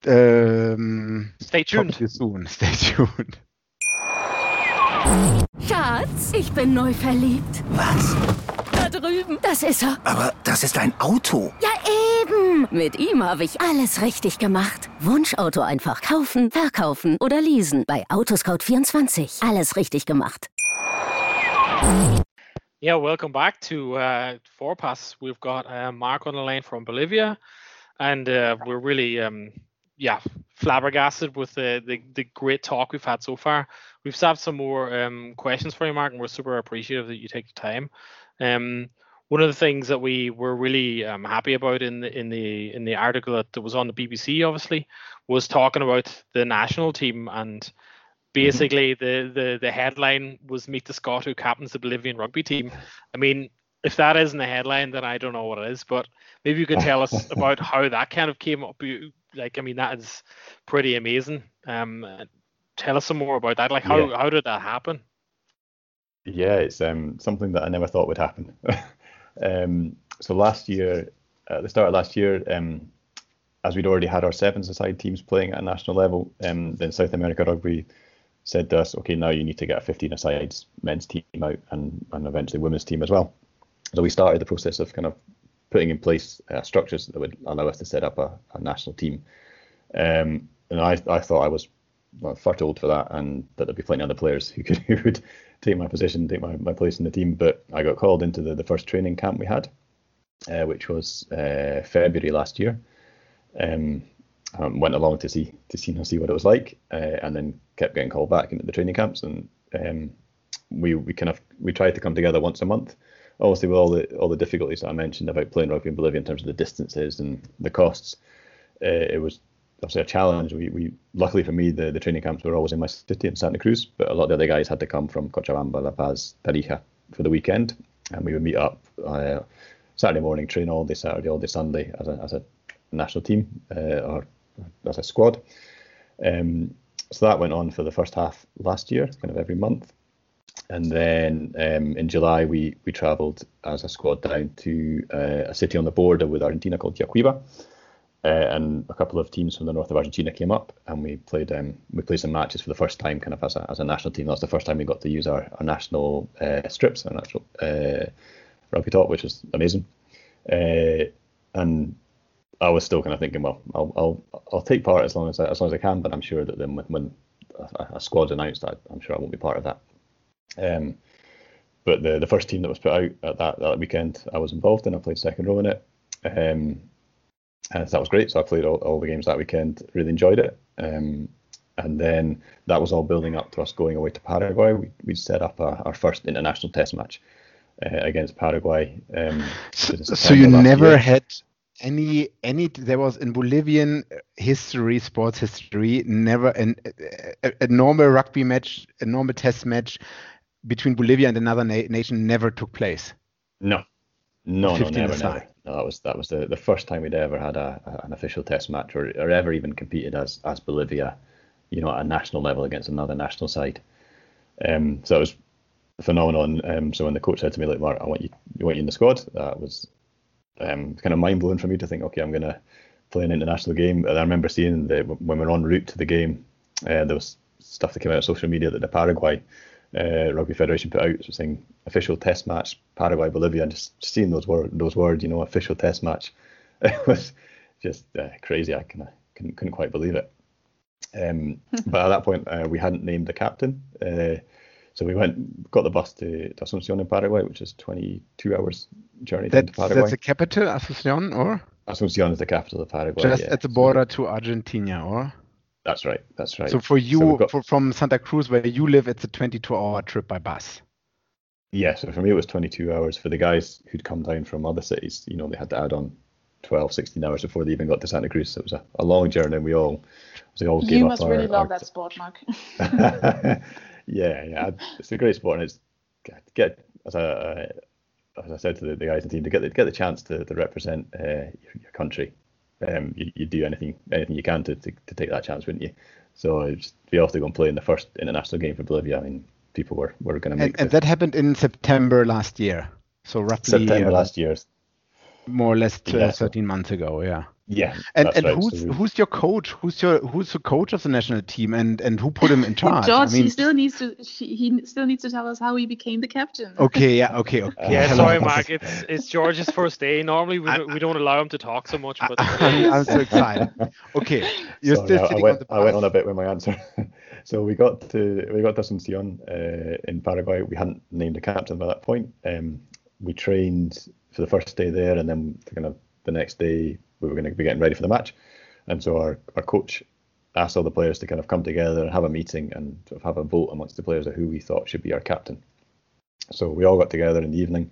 um, Stay talk tuned. to you soon. Stay tuned. Schatz, ich bin neu verliebt. Was? Da drüben. Das ist er. Aber das ist ein Auto. Ja, eben. Mit ihm habe ich alles richtig gemacht. Wunschauto einfach kaufen, verkaufen oder leasen. Bei Autoscout24. Alles richtig gemacht. Yeah, welcome back to uh, Pass. We've got uh, Mark on the line from Bolivia, and uh, we're really, um, yeah, flabbergasted with the, the the great talk we've had so far. We've saved some more um, questions for you, Mark, and we're super appreciative that you take the time. Um, one of the things that we were really um, happy about in the in the in the article that was on the BBC, obviously, was talking about the national team and basically the, the the headline was meet the Scot who captains the Bolivian rugby team. I mean, if that isn't a headline, then I don't know what it is. But maybe you could tell us about how that kind of came up. You- Like, I mean, that is pretty amazing. Um, tell us some more about that. Like, how Yeah. how did that happen? Yeah, it's um, something that I never thought would happen. um, so last year, at the start of last year, um, as we'd already had our sevens aside teams playing at a national level, um, then South America Rugby said to us, okay, now you need to get a 15 asides men's team out and, and eventually women's team as well. So we started the process of kind of putting in place uh, structures that would allow us to set up a, a national team. Um, and I, I thought I was well, far too old for that, and that there'd be plenty of other players who could who would take my position, take my, my place in the team. But I got called into the, the first training camp we had, uh, which was uh, February last year. Um, um, went along to see to see see what it was like, uh, and then kept getting called back into the training camps. And um, we we kind of we tried to come together once a month. Obviously, with all the all the difficulties that I mentioned about playing rugby in Bolivia in terms of the distances and the costs, uh, it was obviously a challenge. We, we luckily for me the, the training camps were always in my city in Santa Cruz, but a lot of the other guys had to come from Cochabamba, La Paz, Tarija for the weekend, and we would meet up uh, Saturday morning, train all day Saturday, all day Sunday as a as a national team uh, or as a squad. Um, so that went on for the first half last year, kind of every month. And then um, in July, we we travelled as a squad down to uh, a city on the border with Argentina called Yacuiba, uh, and a couple of teams from the north of Argentina came up, and we played um, we played some matches for the first time, kind of as a as a national team. That's the first time we got to use our, our national uh, strips, our national uh, rugby top, which was amazing. Uh, and I was still kind of thinking, well, I'll I'll I'll take part as long as I, as long as I can, but I'm sure that then when, when a, a squad's announced, I, I'm sure I won't be part of that. Um, but the the first team that was put out at that that weekend, I was involved in. I played second row in it, um, and that was great. So I played all, all the games that weekend. Really enjoyed it. Um, and then that was all building up to us going away to Paraguay. We we set up our, our first international test match uh, against Paraguay. Um, so, so you never year. had any any there was in Bolivian history, sports history, never an, a, a, normal rugby match, a normal test match between Bolivia and another na nation never took place. No, no, no, never, never. No, that was that was the, the first time we'd ever had a, a, an official test match or, or ever even competed as as Bolivia, you know, at a national level against another national side. Um, so it was phenomenal. And um, so when the coach said to me, like, Mark, I want you, I want you in the squad, that was um, kind of mind blowing for me to think, okay, I'm going to play an international game. And I remember seeing that when we were en route to the game, uh, there was stuff that came out on social media that the Paraguay uh, Rugby Federation put out, so saying official test match Paraguay Bolivia, and just seeing those word those words, you know, official test match, it was just uh, crazy. I kind of couldn't, couldn't quite believe it. Um, but at that point, uh, we hadn't named the captain. So we went, got the bus to, to Asuncion in Paraguay, which is 22 hours journey that's, to Paraguay. That's the capital, Asuncion, or? Asuncion is the capital of Paraguay. Just yeah. at the border so, to Argentina, or? That's right. That's right. So for you, so got, for, from Santa Cruz, where you live, it's a 22-hour trip by bus. Yeah. So for me, it was 22 hours. For the guys who'd come down from other cities, you know, they had to add on 12, 16 hours before they even got to Santa Cruz. So it was a, a long journey. We all, we all gave you must really love our, that sport, Mark. yeah, yeah, it's a great sport, and it's get as I as I said to the, the guys in the team to get the, get the chance to, to represent uh, your, your, country. Um, you, you do anything anything you can to, to, to take that chance, wouldn't you? So just be off to go and play in the first international game for Bolivia. I mean, people were, were going to make. And, and that happened in September last year. So roughly September uh, last year. More or less yeah. 13 months ago, yeah. Yeah. And and right. who's so who's your coach? Who's your who's the coach of the national team and and who put him in charge? George, I mean, he still needs to he still needs to tell us how he became the captain. Okay, yeah, okay, okay. Yeah, sorry, Mark. It's it's George's first day. Normally we, don't, we don't allow him to talk so much, but I'm, I'm so excited. Okay, you're sorry, still I, I went, on I went on a bit with my answer. so we got to we got to Asuncion uh, in Paraguay. We hadn't named a captain by that point. Um, we trained for the first day there, and then kind of the next day we were going to be getting ready for the match. And so our, our coach asked all the players to kind of come together and have a meeting and sort of have a vote amongst the players of who we thought should be our captain. So we all got together in the evening.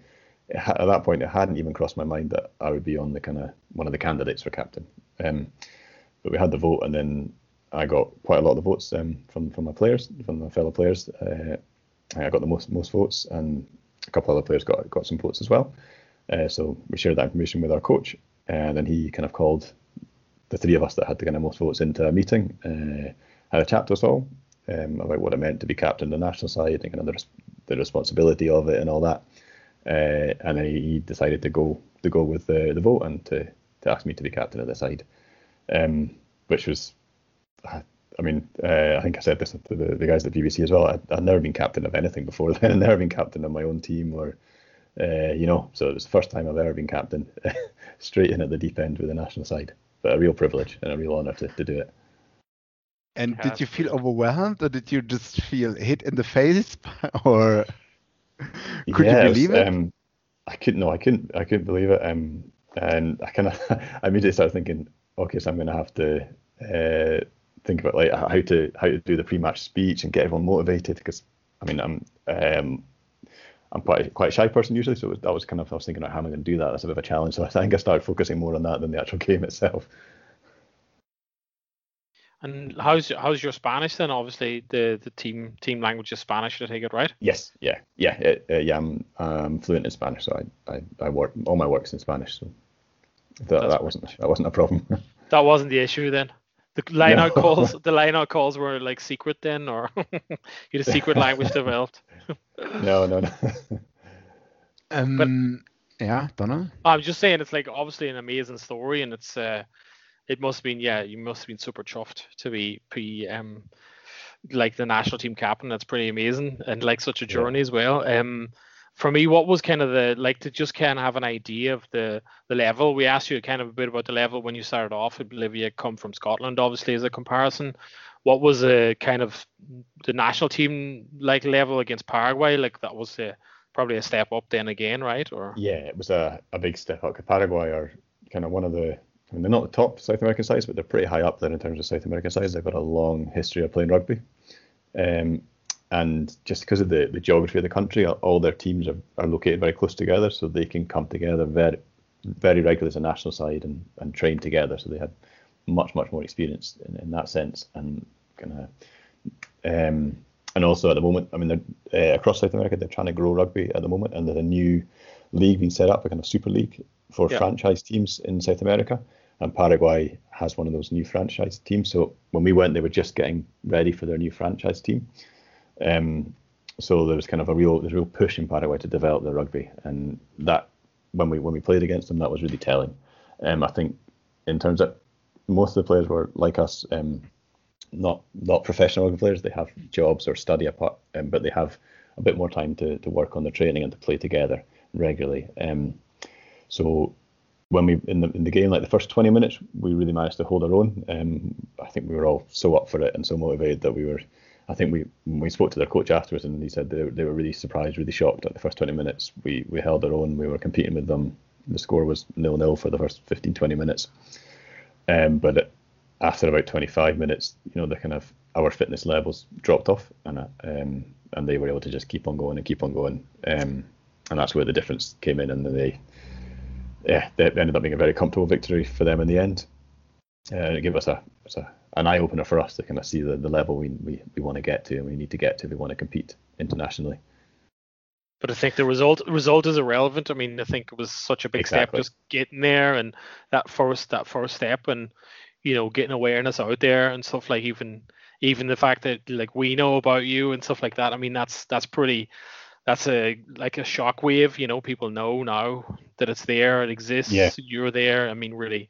at that point, it hadn't even crossed my mind that I would be on the kind of one of the candidates for captain. Um, but we had the vote, and then I got quite a lot of the votes um, from from my players, from my fellow players. Uh, I got the most most votes, and a couple of other players got got some votes as well. Uh, so we shared that information with our coach, and then he kind of called the three of us that had the kind of most votes into a meeting, uh, had a chat to us all um, about what it meant to be captain of the national side and kind of the, the responsibility of it and all that. Uh, and then he decided to go to go with the, the vote and to, to ask me to be captain of the side, um, which was, I mean, uh, I think I said this to the, the guys at BBC as well. I, I'd never been captain of anything before then. I'd never been captain of my own team or uh, you know, so it was the first time I've ever been captain, straight in at the deep end with the national side. But a real privilege and a real honour to, to do it. And did you feel overwhelmed, or did you just feel hit in the face, or could yes, you believe it? Um, I couldn't. No, I couldn't. I couldn't believe it. Um, and I kind of, I immediately started thinking, okay, so I'm going to have to uh, think about like how to how to do the pre-match speech and get everyone motivated because I mean, I'm um, I'm quite quite a shy person usually, so that was kind of I was thinking, how am I going to do that? That's a bit of a challenge. So I think I started focusing more on that than the actual game itself. And how's how's your Spanish then? Obviously, the, the team team language is Spanish. I take it right? Yes, yeah, yeah, it, uh, yeah. I'm um, fluent in Spanish, so I, I, I work all my work's in Spanish. So that, that wasn't that wasn't a problem. that wasn't the issue then. The line out no. calls the line out calls were like secret then, or you had a secret language developed. no, no, no. um, but, yeah, don't know. I'm just saying it's like obviously an amazing story, and it's uh, it must have been yeah, you must have been super chuffed to be be um like the national team captain. That's pretty amazing, and like such a journey yeah. as well. Um, for me, what was kind of the like to just kind of have an idea of the the level? We asked you kind of a bit about the level when you started off at Bolivia, come from Scotland, obviously as a comparison. What was a kind of the national team like level against Paraguay? Like that was probably a step up then again, right? Or yeah, it was a, a big step up. Paraguay are kind of one of the I mean, they're not the top South American sides, but they're pretty high up there in terms of South American sides. They've got a long history of playing rugby. Um, and just because of the, the geography of the country, all their teams are, are located very close together, so they can come together very very regularly as a national side and, and train together. So they had much much more experience in, in that sense, and kind of um, and also at the moment, I mean, they're uh, across South America, they're trying to grow rugby at the moment, and there's a new league being set up, a kind of super league for yeah. franchise teams in South America. And Paraguay has one of those new franchise teams. So when we went, they were just getting ready for their new franchise team. Um, so there was kind of a real there's a real push in Paraguay to develop the rugby, and that when we when we played against them, that was really telling. Um, I think in terms of most of the players were like us, um, not not professional rugby players. They have jobs or study apart, um, but they have a bit more time to to work on their training and to play together regularly. Um, so when we in the in the game, like the first 20 minutes, we really managed to hold our own. Um, I think we were all so up for it and so motivated that we were I think we we spoke to their coach afterwards, and he said they, they were really surprised, really shocked at the first 20 minutes. We we held our own. We were competing with them. The score was nil nil for the first 15 20 minutes. Um, but after about 25 minutes, you know, the kind of our fitness levels dropped off, and um, and they were able to just keep on going and keep on going. Um, and that's where the difference came in, and they yeah, they ended up being a very comfortable victory for them in the end. Uh, it gave us a, a an eye opener for us to kind of see the, the level we, we, we want to get to and we need to get to if we want to compete internationally. But I think the result result is irrelevant. I mean, I think it was such a big exactly. step just getting there and that first that first step and you know getting awareness out there and stuff like even even the fact that like we know about you and stuff like that. I mean, that's that's pretty that's a like a shock wave. You know, people know now that it's there, it exists. Yeah. You're there. I mean, really,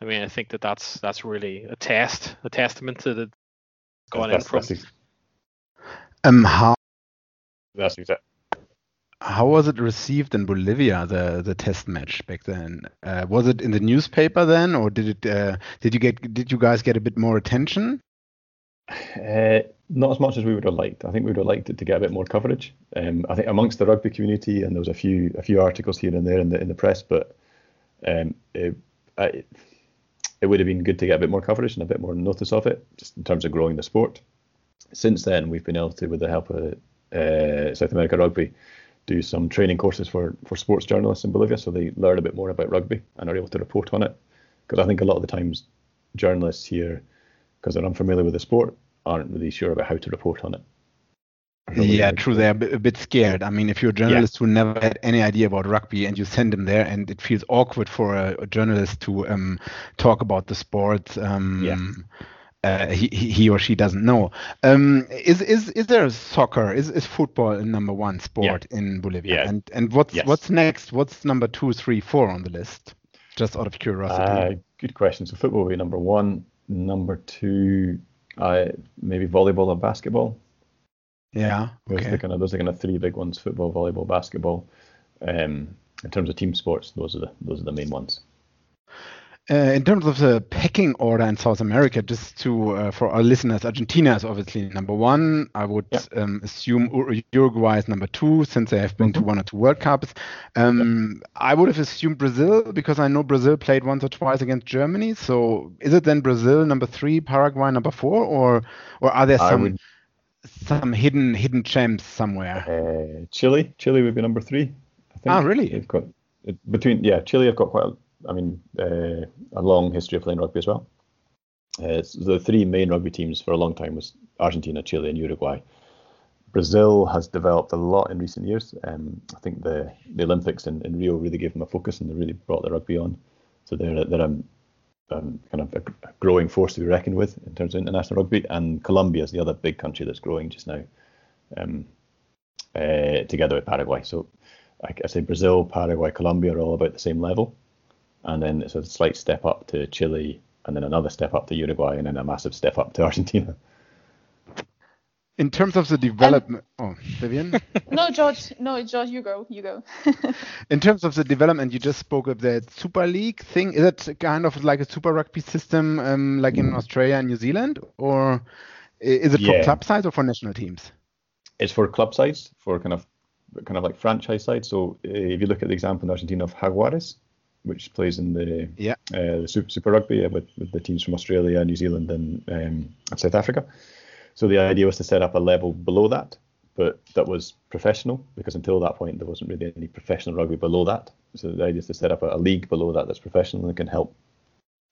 I mean, I think that that's that's really a test, a testament to the going that's, in from. Um, how? That's exactly. How was it received in Bolivia the the test match back then? Uh, was it in the newspaper then, or did it? Uh, did you get? Did you guys get a bit more attention? Uh, not as much as we would have liked. I think we would have liked it to get a bit more coverage. Um, I think amongst the rugby community, and there was a few a few articles here and there in the in the press, but um, it, I, it would have been good to get a bit more coverage and a bit more notice of it, just in terms of growing the sport. Since then, we've been able to, with the help of uh, South America Rugby, do some training courses for, for sports journalists in Bolivia so they learn a bit more about rugby and are able to report on it. Because I think a lot of the times journalists here, because they're unfamiliar with the sport, aren't really sure about how to report on it. Yeah, true. They're a bit scared. I mean, if you're a journalist yeah. who never had any idea about rugby and you send them there, and it feels awkward for a, a journalist to um, talk about the sport. Um, yeah. Uh, he, he or she doesn't know. Um, is is is there soccer? Is is football number one sport yeah. in Bolivia? Yeah. And and what's yes. what's next? What's number two, three, four on the list? Just out of curiosity. Uh, good question. So football will be number one. Number two, uh, maybe volleyball or basketball. Yeah. Those okay. are the kind of those are kind of three big ones: football, volleyball, basketball. Um, in terms of team sports, those are the those are the main ones. Uh, in terms of the pecking order in South America, just to uh, for our listeners, Argentina is obviously number one. I would yeah. um, assume Uruguay is number two, since they have been mm-hmm. to one or two World Cups. Um, yeah. I would have assumed Brazil because I know Brazil played once or twice against Germany. So is it then Brazil number three, Paraguay number four, or or are there some? Some hidden hidden gems somewhere? Uh, Chile, Chile would be number three. I think. Ah, really? They've got between yeah, Chile have got quite. A, I mean, uh, a long history of playing rugby as well. Uh, the three main rugby teams for a long time was Argentina, Chile, and Uruguay. Brazil has developed a lot in recent years. Um, I think the the Olympics in, in Rio really gave them a focus and they really brought the rugby on. So they're they're a, um, kind of a, growing force to be reckoned with in terms of international rugby. And Colombia is the other big country that's growing just now, um, uh, together with Paraguay. So I say Brazil, Paraguay, Colombia are all about the same level, and then it's a slight step up to Chile, and then another step up to Uruguay, and then a massive step up to Argentina. In terms of the development, um, oh, Vivian. no, George. No, George, you go. You go. in terms of the development, you just spoke of the Super League thing. Is it kind of like a Super Rugby system, um, like in Australia and New Zealand, or is it yeah. for club sides or for national teams? It's for club sides, for kind of kind of like franchise sides. So uh, if you look at the example in Argentina of Jaguares, which plays in the yeah uh, the Super, Super Rugby uh, with, with the teams from Australia, New Zealand, and um, South Africa. So the idea was to set up a level below that, but that was professional because until that point there wasn't really any professional rugby below that. So the idea is to set up a, a league below that that's professional and can help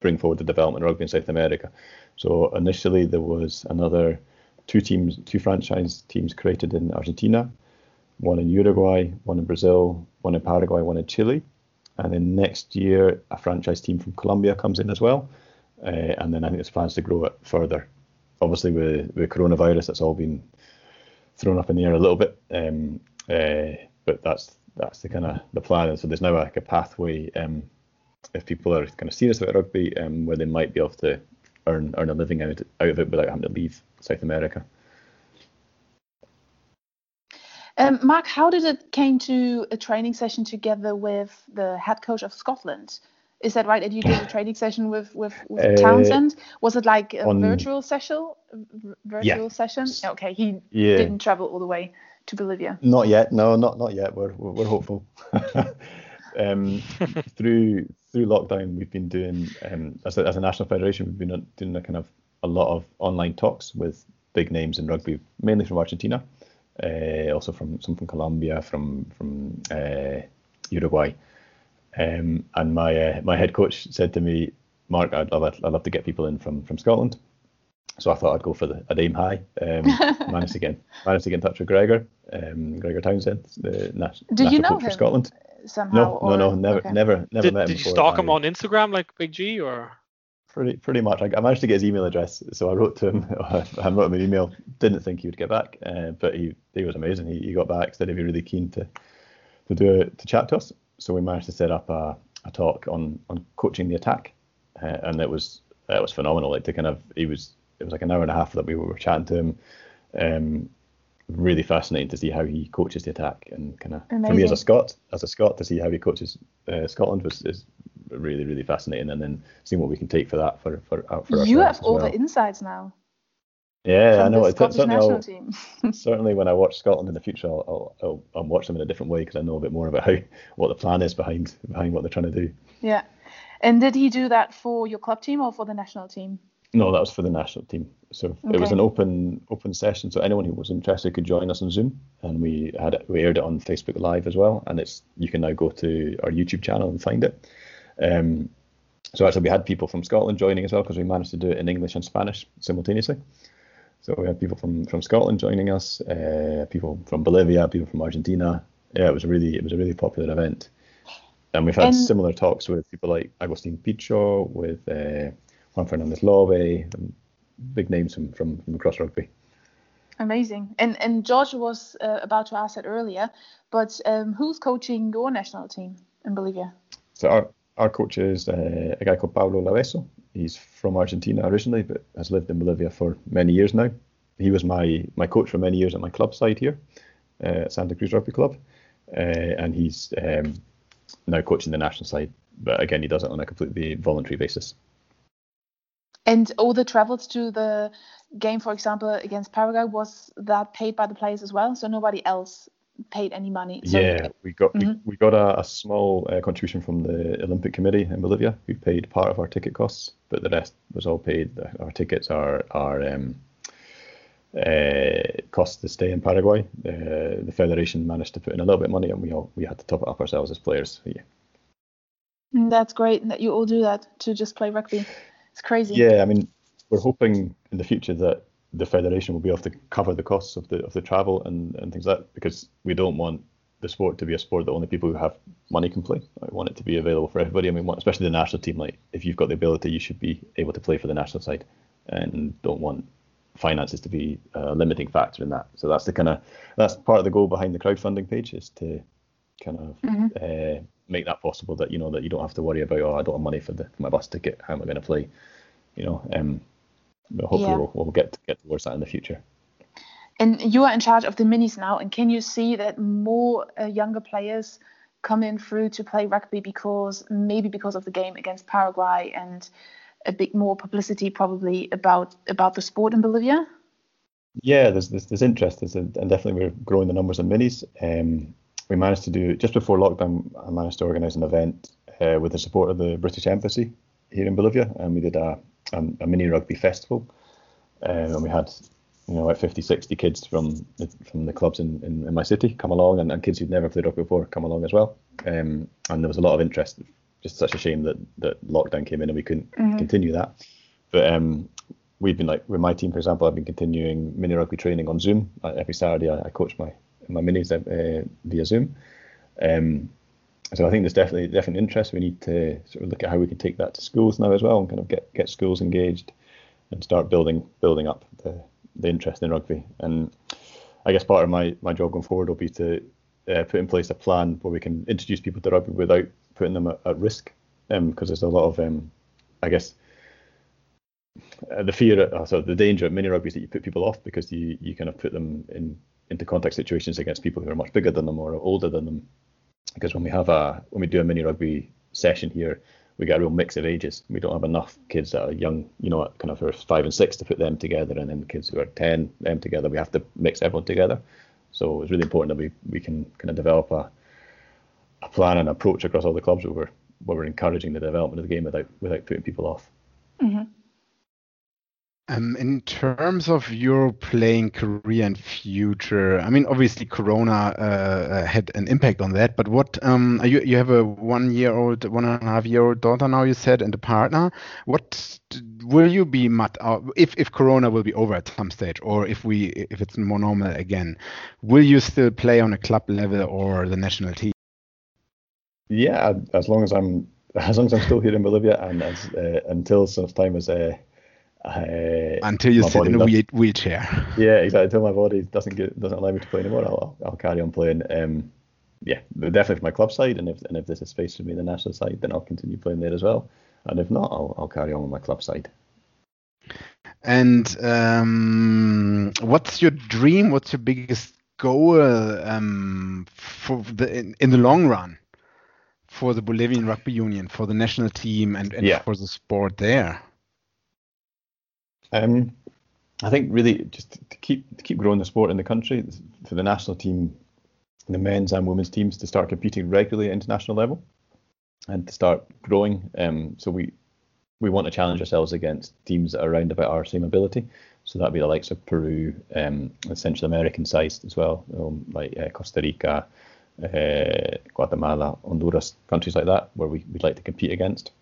bring forward the development of rugby in South America. So initially there was another two teams, two franchise teams created in Argentina, one in Uruguay, one in Brazil, one in Paraguay, one in Chile. And then next year, a franchise team from Colombia comes in as well. Uh, and then I think there's plans to grow it further obviously with with coronavirus, it's all been thrown up in the air a little bit. Um, uh, but that's that's the kind of the plan. And so there's now like a pathway um, if people are kind of serious about rugby, um, where they might be able to earn earn a living out out of it without having to leave South America. Um, Mark, how did it came to a training session together with the head coach of Scotland? Is that right? And you did a training session with with, with uh, Townsend. Was it like a on, virtual session? Virtual yeah. session? Okay, he yeah. didn't travel all the way to Bolivia. Not yet. No, not not yet. We're we're, we're hopeful. um, through through lockdown, we've been doing um, as a, as a national federation, we've been doing a kind of a lot of online talks with big names in rugby, mainly from Argentina, uh, also from some from Colombia, from from uh, Uruguay. Um, and my uh, my head coach said to me, Mark, I'd love I'd love to get people in from from Scotland. So I thought I'd go for the a aim high. Um, managed to get managed to get in touch with Gregor, um, Gregor Townsend, the nas- Did you know coach him for Scotland. Somehow, no, or... no, no, never, okay. never, never did, met him. Did you before. stalk him on Instagram like Big G or? Pretty, pretty much. I, I, managed to get his email address, so I wrote to him. I wrote him an email. Didn't think he would get back, uh, but he he was amazing. He, he got back, said he'd be really keen to to do it, to chat to us. So we managed to set up a a talk on on coaching the attack, uh, and it was it was phenomenal. Like to kind of he was it was like an hour and a half that we were chatting to him. Um, really fascinating to see how he coaches the attack and kind of for me as a Scot, as a Scot to see how he coaches uh, Scotland was is really really fascinating, and then seeing what we can take for that for for, uh, for you have all well. the insights now. Yeah, I know. It, certainly, certainly, when I watch Scotland in the future, I'll, I'll, I'll watch them in a different way because I know a bit more about how what the plan is behind behind what they're trying to do. Yeah, and did he do that for your club team or for the national team? No, that was for the national team. So okay. it was an open open session, so anyone who was interested could join us on Zoom, and we had it, we aired it on Facebook Live as well, and it's you can now go to our YouTube channel and find it. Um, so actually, we had people from Scotland joining as well because we managed to do it in English and Spanish simultaneously. So we had people from, from Scotland joining us, uh, people from Bolivia, people from Argentina. Yeah, it was a really it was a really popular event, and we've had and similar talks with people like Agustin Pichot, with uh, Juan Fernandez Lobbe, big names from, from, from across rugby. Amazing. And and George was uh, about to ask that earlier, but um, who's coaching your national team in Bolivia? So our our coach is uh, a guy called Pablo Laveso. He's from Argentina originally, but has lived in Bolivia for many years now. He was my my coach for many years at my club side here uh, Santa Cruz Rugby Club, uh, and he's um, now coaching the national side. But again, he does it on a completely voluntary basis. And all the travels to the game, for example, against Paraguay, was that paid by the players as well? So nobody else paid any money. So yeah, we got mm-hmm. we, we, got a, a small uh, contribution from the Olympic Committee in Bolivia, who paid part of our ticket costs, but the rest was all paid. Our tickets, are are um, uh, cost to stay in Paraguay. Uh, the federation managed to put in a little bit of money, and we all we had to top it up ourselves as players. Yeah. Mm, That's great that you all do that to just play rugby. It's crazy. Yeah, I mean, we're hoping in the future that the federation will be able to cover the costs of the of the travel and, and things like that because we don't want the sport to be a sport that only people who have money can play. I want it to be available for everybody. I mean, want, especially the national team. Like, if you've got the ability, you should be able to play for the national side, and don't want finances to be a limiting factor in that. So that's the kind of that's part of the goal behind the crowdfunding page is to kind of uh, make that possible. That you know that you don't have to worry about oh I don't have money for the for my bus ticket. How am I going to play? You know, um, hopefully Yeah. we'll, we'll get get towards that in the future. And you are in charge of the minis now. And can you see that more uh, younger players come in through to play rugby because maybe because of the game against Paraguay and a bit more publicity probably about about the sport in Bolivia? Yeah, there's there's, there's interest, there's, and definitely we're growing the numbers in minis. Um, we managed to do just before lockdown. I managed to organise an event uh, with the support of the British Embassy here in Bolivia, and we did a a, a mini rugby festival, um, and we had you know like 50, 60 kids from the, from the clubs in, in, in my city come along, and, and kids who'd never played rugby before come along as well. Um, and there was a lot of interest. Just such a shame that that lockdown came in and we couldn't continue that. But um, we've been like with my team, for example, I've been continuing mini rugby training on Zoom. Every Saturday, I, I coach my my minis uh, via Zoom. Um, so I think there's definitely definite interest. We need to sort of look at how we can take that to schools now as well, and kind of get get schools engaged and start building building up the the interest in rugby. And I guess part of my my job going forward will be to uh, put in place a plan where we can introduce people to rugby without putting them at, at risk, because there's a lot of um, I guess uh, the fear, uh, so the danger of mini rugby is that you put people off because you, you kind of put them in into contact situations against people who are much bigger than them or older than them. Because when we have a when we do a mini rugby session here, we get a real mix of ages. We don't have enough kids that are young, you know, kind of five and six to put them together, and then kids who are ten them together. We have to mix everyone together. So it's really important that we, we can kind of develop a a plan and approach across all the clubs where we're where we're encouraging the development of the game without without putting people off. Mm-hmm. Um, in terms of your playing career and future, I mean, obviously Corona uh, had an impact on that. But what um, you you have a one-year-old, one and a half-year-old daughter now, you said, and a partner. What will you be mat if if Corona will be over at some stage, or if we if it's more normal again? Will you still play on a club level or the national team? Yeah, as long as I'm as long as I'm still here in Bolivia and as uh, until such time as uh, I, Until you sit in a wheel- wheelchair. Yeah, exactly. Until my body doesn't get doesn't allow me to play anymore, I'll I'll, I'll carry on playing. Um, yeah, definitely for my club side, and if and if there's a space for me in the national side, then I'll continue playing there as well. And if not, I'll I'll carry on with my club side. And um, what's your dream? What's your biggest goal um, for the in, in the long run for the Bolivian Rugby Union, for the national team, and, and Yeah. for the sport there? Um, I think really just to keep to keep growing the sport in the country for the national team, the men's and women's teams to start competing regularly at international level, and to start growing. Um, so we we want to challenge ourselves against teams that are around about our same ability. So that'd be the likes of Peru, um, Central American sized as well, um, like uh, Costa Rica, uh, Guatemala, Honduras, countries like that, where we, we'd like to compete against,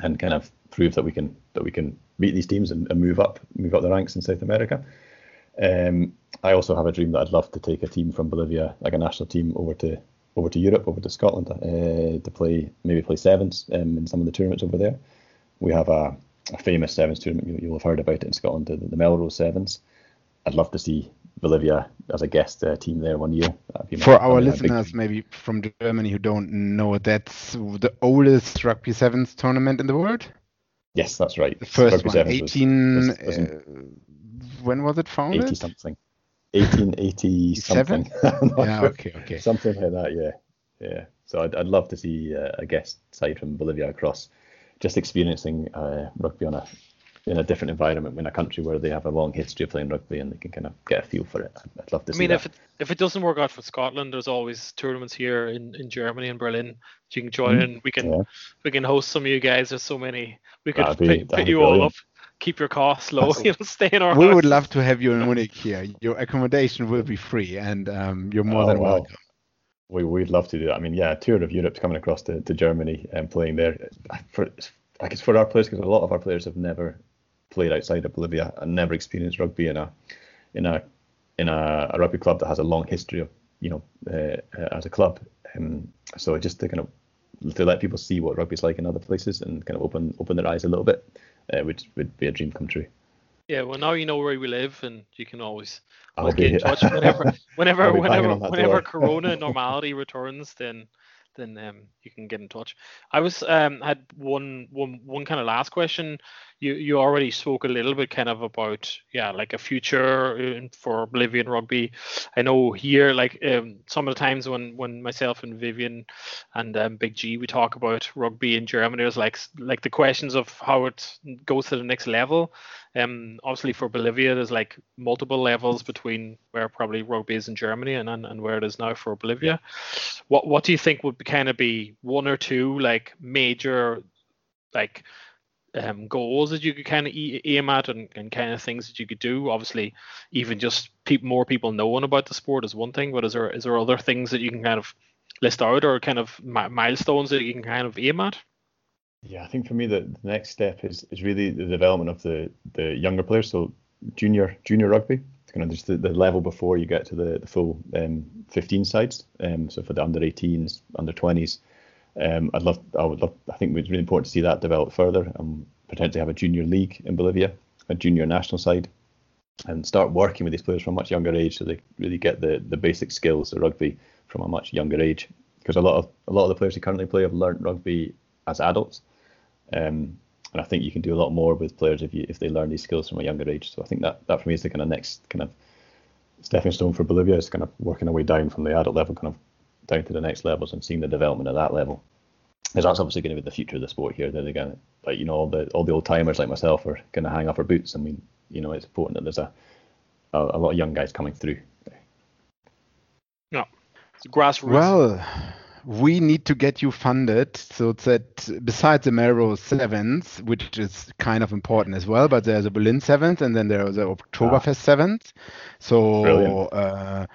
and kind of prove that we can that we can beat these teams and, and move up move up the ranks in South America. Um, I also have a dream that I'd love to take a team from Bolivia, like a national team, over to over to Europe, over to Scotland, uh, to play maybe play sevens um, in some of the tournaments over there. We have a, a famous sevens tournament. You, you'll have heard about it in Scotland, the, the Melrose Sevens. I'd love to see Bolivia as a guest uh, team there one year. For our be big listeners, maybe from Germany who don't know, that's the oldest rugby sevens tournament in the world. yes, that's right. The first Rugby one, sevens was- 18. was- was in uh, when was it founded? 80 something. 1880 something. Yeah, sure. okay, okay. Something like that, yeah. Yeah. So I'd, I'd love to see uh, a guest side from Bolivia across, just experiencing uh, rugby on a in a different environment in a country where they have a long history of playing rugby and they can kind of get a feel for it. I'd, I'd love to I see mean, that. if it if it doesn't work out for Scotland, there's always tournaments here in, in Germany and Berlin that you can join, and we can Yeah. we can host some of you guys. There's so many. We could That'd be- fit, that'd fit you all up, keep your costs low. you know, stay in our. We house. would love to have you in Munich here. Your accommodation will be free, and um, you're more Oh, than wow. welcome. We we'd love to do that. I mean, yeah, a tour of Europe's coming across to, to Germany and playing there. For I guess for our players, because a lot of our players have never played outside of Bolivia and never experienced rugby in a in a in a, a rugby club that has a long history of you know uh, as a club. Um, so just to kind of to let people see what rugby's like in other places and kind of open open their eyes a little bit, uh, which would be a dream come true. Yeah, well now you know where we live, and you can always, get in touch whenever, whenever, I'll be banging whenever, whenever door. Corona normality returns. Then, then um, you can get in touch. I was um had one one one kind of last question. You you already spoke a little bit kind of about yeah like a future for Bolivian rugby. I know here like um, some of the times when when myself and Vivian and um, Big G we talk about rugby in Germany, there's like like the questions of how it goes to the next level. Um, obviously for Bolivia, there's like multiple levels between where probably rugby is in Germany and, and, and where it is now for Bolivia. What what do you think would be kind of be one or two like major like um, goals that you could kind of aim at and, and kind of things that you could do? Obviously, even just peop more people knowing about the sport is one thing, but is there is there other things that you can kind of list out or kind of mi- milestones that you can kind of aim at? Yeah, I think for me the, the next step is, is really the development of the, the younger players. So junior junior rugby, kind of just the, the level before you get to the, the full um, 15 sides. Um, so for the under 18s, under 20s, um, I'd love I would love I think it's really important to see that develop further and potentially have a junior league in Bolivia, a junior national side, and start working with these players from a much younger age so they really get the, the basic skills of rugby from a much younger age. Because a lot of a lot of the players who currently play have learnt rugby as adults. Um, and I think you can do a lot more with players if you if they learn these skills from a younger age. So I think that that for me is the kind of next kind of stepping stone for Bolivia is kind of working our way down from the adult level, kind of down to the next levels and seeing the development of that level. Because that's obviously going to be the future of the sport here. They're going to, like you know, all the all the old timers like myself are going to hang off our boots. I mean, you know, it's important that there's a a, a lot of young guys coming through. No, it's grassroots. Well, we need to get you funded so that besides the Melrose Sevens, which is kind of important as well, but there's a Berlin Sevens and then there's a Oktoberfest Sevens. So, Brilliant. uh,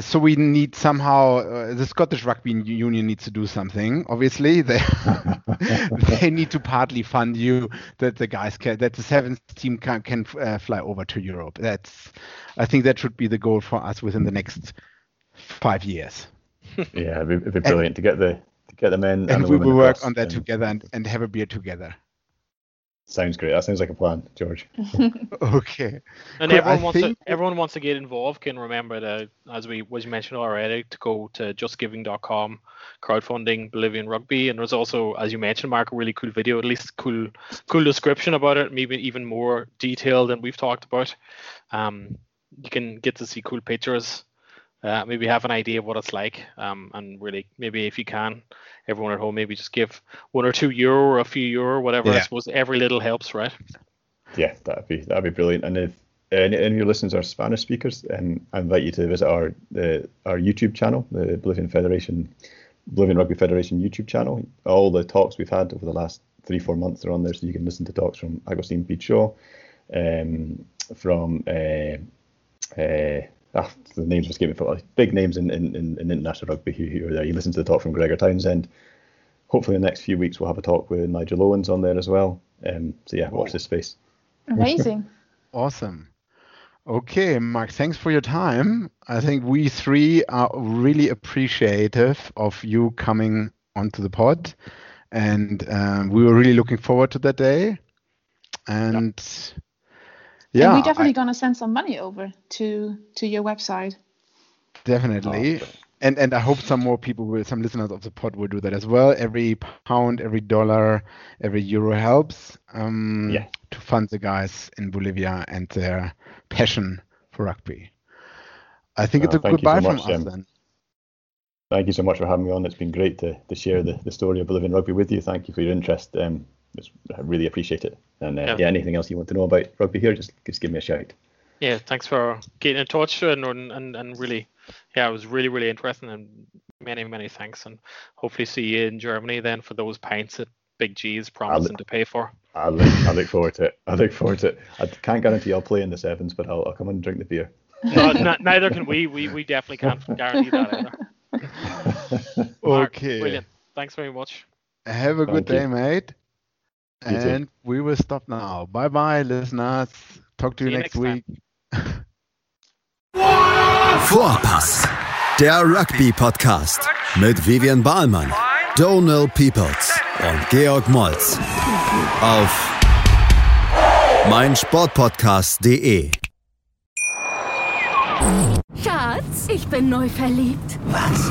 so we need somehow uh, the Scottish Rugby Union needs to do something. Obviously, they they need to partly fund you that the guys can that the seventh team can can uh, fly over to Europe. That's I think that should be the goal for us within the next five years. Yeah, it'd be, it'd be brilliant to get the to get the men and, and the we will work across on that and- together and, and have a beer together. Sounds great. That sounds like a plan, George. Okay. And Cool, everyone I wants think- to everyone wants to get involved can remember that as we was mentioned already to go to justgiving.com crowdfunding Bolivian rugby and there's also as you mentioned Mark a really cool video at least cool cool description about it maybe even more detailed than we've talked about um you can get to see cool pictures uh, maybe have an idea of what it's like um and really maybe if you can everyone at home maybe just give one or two euro or a few euro whatever I Yeah. suppose every little helps right Yeah, that'd be that'd be brilliant. And if any, any of your listeners are Spanish speakers, um, I invite you to visit our the our YouTube channel, the Bolivian Federation, Bolivian Rugby Federation YouTube channel. All the talks we've had over the last three four months are on there, so you can listen to talks from Agustin Pichot, um, from uh, uh, ah, the names are escaping me, big names in, in, in, in international rugby who, who are there. You listen to the talk from Gregor Townsend. Hopefully, in the next few weeks, we'll have a talk with Nigel Owens on there as well. Um, so yeah, watch this space. Amazing. Awesome. Okay, Mark, thanks for your time. I think we three are really appreciative of you coming onto the pod. And um, we were really looking forward to that day. And yeah, and we're definitely I- gonna send some money over to to your website. Definitely. And and I hope some more people will, some listeners of the pod will do that as well. Every pound, every dollar, every euro helps um, Yeah. to fund the guys in Bolivia and their passion for rugby. I think it's Uh, a thank you so goodbye from much, us um, then. Thank you so much for having me on. It's been great to, to share the, the story of Bolivian rugby with you. Thank you for your interest. Um, it's, I really appreciate it. And uh, Yeah. yeah. anything else you want to know about rugby here, just just give me a shout. Yeah, thanks for getting in touch and and, and really, yeah, it was really really interesting and many many thanks and hopefully see you in Germany then for those pints that Big G is promising to pay for. I look, I look forward to it. I look forward to it. I can't guarantee I'll play in the sevens, but I'll, I'll come and drink the beer. No, n- neither can we. We we definitely can't guarantee that either. Mark, Okay. Brilliant. Thanks very much. Have a good Thank you. day, mate. And we will stop now. Bye bye, listeners. Talk to See you next next week. Vorpass, der Rugby-Podcast mit Vivian Bahlmann, Donal Peoples und Georg Moltz auf meinsportpodcast.de. Schatz, ich bin neu verliebt. Was?